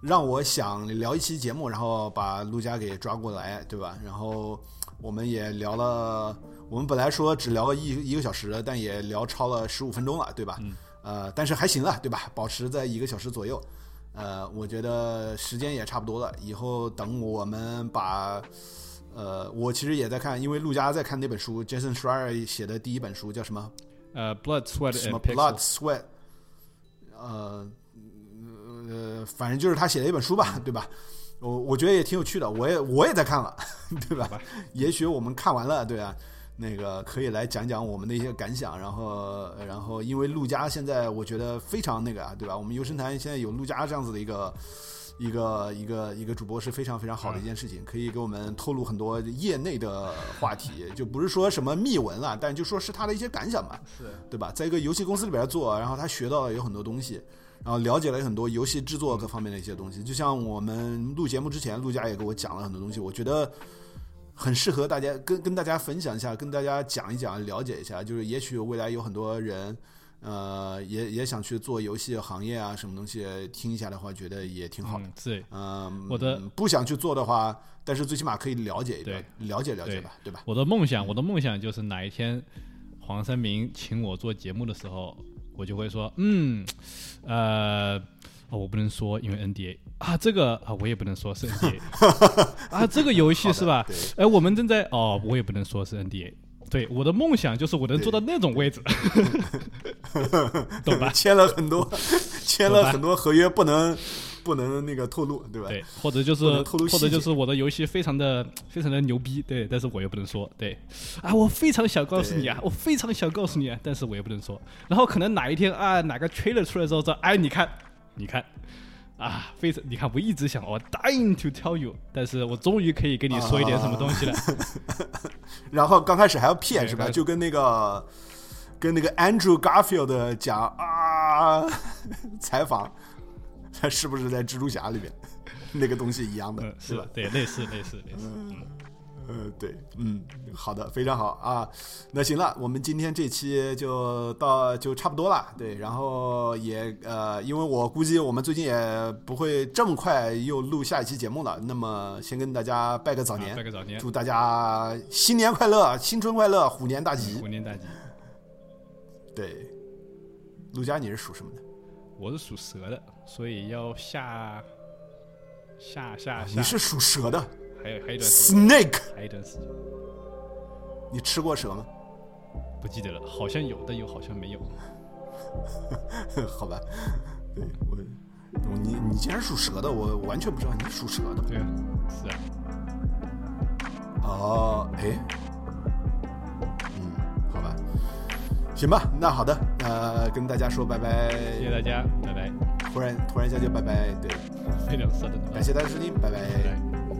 让我想聊一期节目，然后把陆家给抓过来，对吧？然后我们也聊了，我们本来说只聊个一一个小时，但也聊超了十五分钟了，对吧？呃，但是还行了，对吧？保持在一个小时左右。呃，我觉得时间也差不多了。以后等我们把，呃，我其实也在看，因为陆家在看那本书，Jason Schreier 写的第一本书叫什么？呃，Blood Sweat 什么 Blood Sweat？呃。呃，反正就是他写的一本书吧，对吧？我我觉得也挺有趣的，我也我也在看了，对吧？也许我们看完了，对啊，那个可以来讲讲我们的一些感想，然后然后因为陆家现在我觉得非常那个啊，对吧？我们游神坛现在有陆家这样子的一个一个一个一个主播是非常非常好的一件事情，可以给我们透露很多业内的话题，就不是说什么秘闻了，但就说是他的一些感想吧，是对吧？在一个游戏公司里边做，然后他学到了有很多东西。然后了解了很多游戏制作各方面的一些东西，就像我们录节目之前，陆佳也给我讲了很多东西，我觉得很适合大家跟 跟大家分享一下，跟大家讲一讲，了解一下。就是也许未来有很多人，呃，也也想去做游戏行业啊，什么东西听一下的话，觉得也挺好的。对，嗯，我的不想去做的话，但是最起码可以了解一点，了解了解吧，对吧？我的梦想，我的梦想就是哪一天黄三明请我做节目的时候。我就会说，嗯，呃，哦，我不能说，因为 NDA 啊，这个啊，我也不能说是 NDA 啊，这个游戏是吧？哎，我们正在哦，我也不能说是 NDA。对，我的梦想就是我能做到那种位置，懂吧？签了很多，签了很多合约，不能。不能那个透露，对吧？对，或者就是或者就是我的游戏非常的 非常的牛逼，对，但是我又不能说，对，啊，我非常想告诉你啊，我非常想告诉你啊，但是我也不能说。然后可能哪一天啊，哪个 trailer 出来之后说，哎，你看，你看，啊，非常，你看，我一直想，我 dying to tell you，但是我终于可以跟你说一点什么东西了。然后刚开始还要骗是吧？就跟那个跟那个 Andrew Garfield 讲啊，采访。他是不是在蜘蛛侠里面那个东西一样的，是吧？对，类似类似类似。嗯，对，嗯，好的，非常好啊。那行了，我们今天这期就到就差不多了。对，然后也呃，因为我估计我们最近也不会这么快又录下一期节目了。那么先跟大家拜个早年，拜个早年，祝大家新年快乐，新春快乐，虎年大吉，虎年大吉。对，陆佳，你是属什么的？我是属蛇的。所以要下下下下，你是属蛇的，还有还有一段时间 snake，还有一段时间，你吃过蛇吗？不记得了，好像有，但又好像没有。好吧，对我，你你竟然属蛇的，我完全不知道你属蛇的。对啊，是啊。哦，哎，嗯，好吧，行吧，那好的，那跟大家说拜拜，谢谢大家，拜拜。突然突然一下就拜拜，对，非常色的，感谢大家收听，拜拜。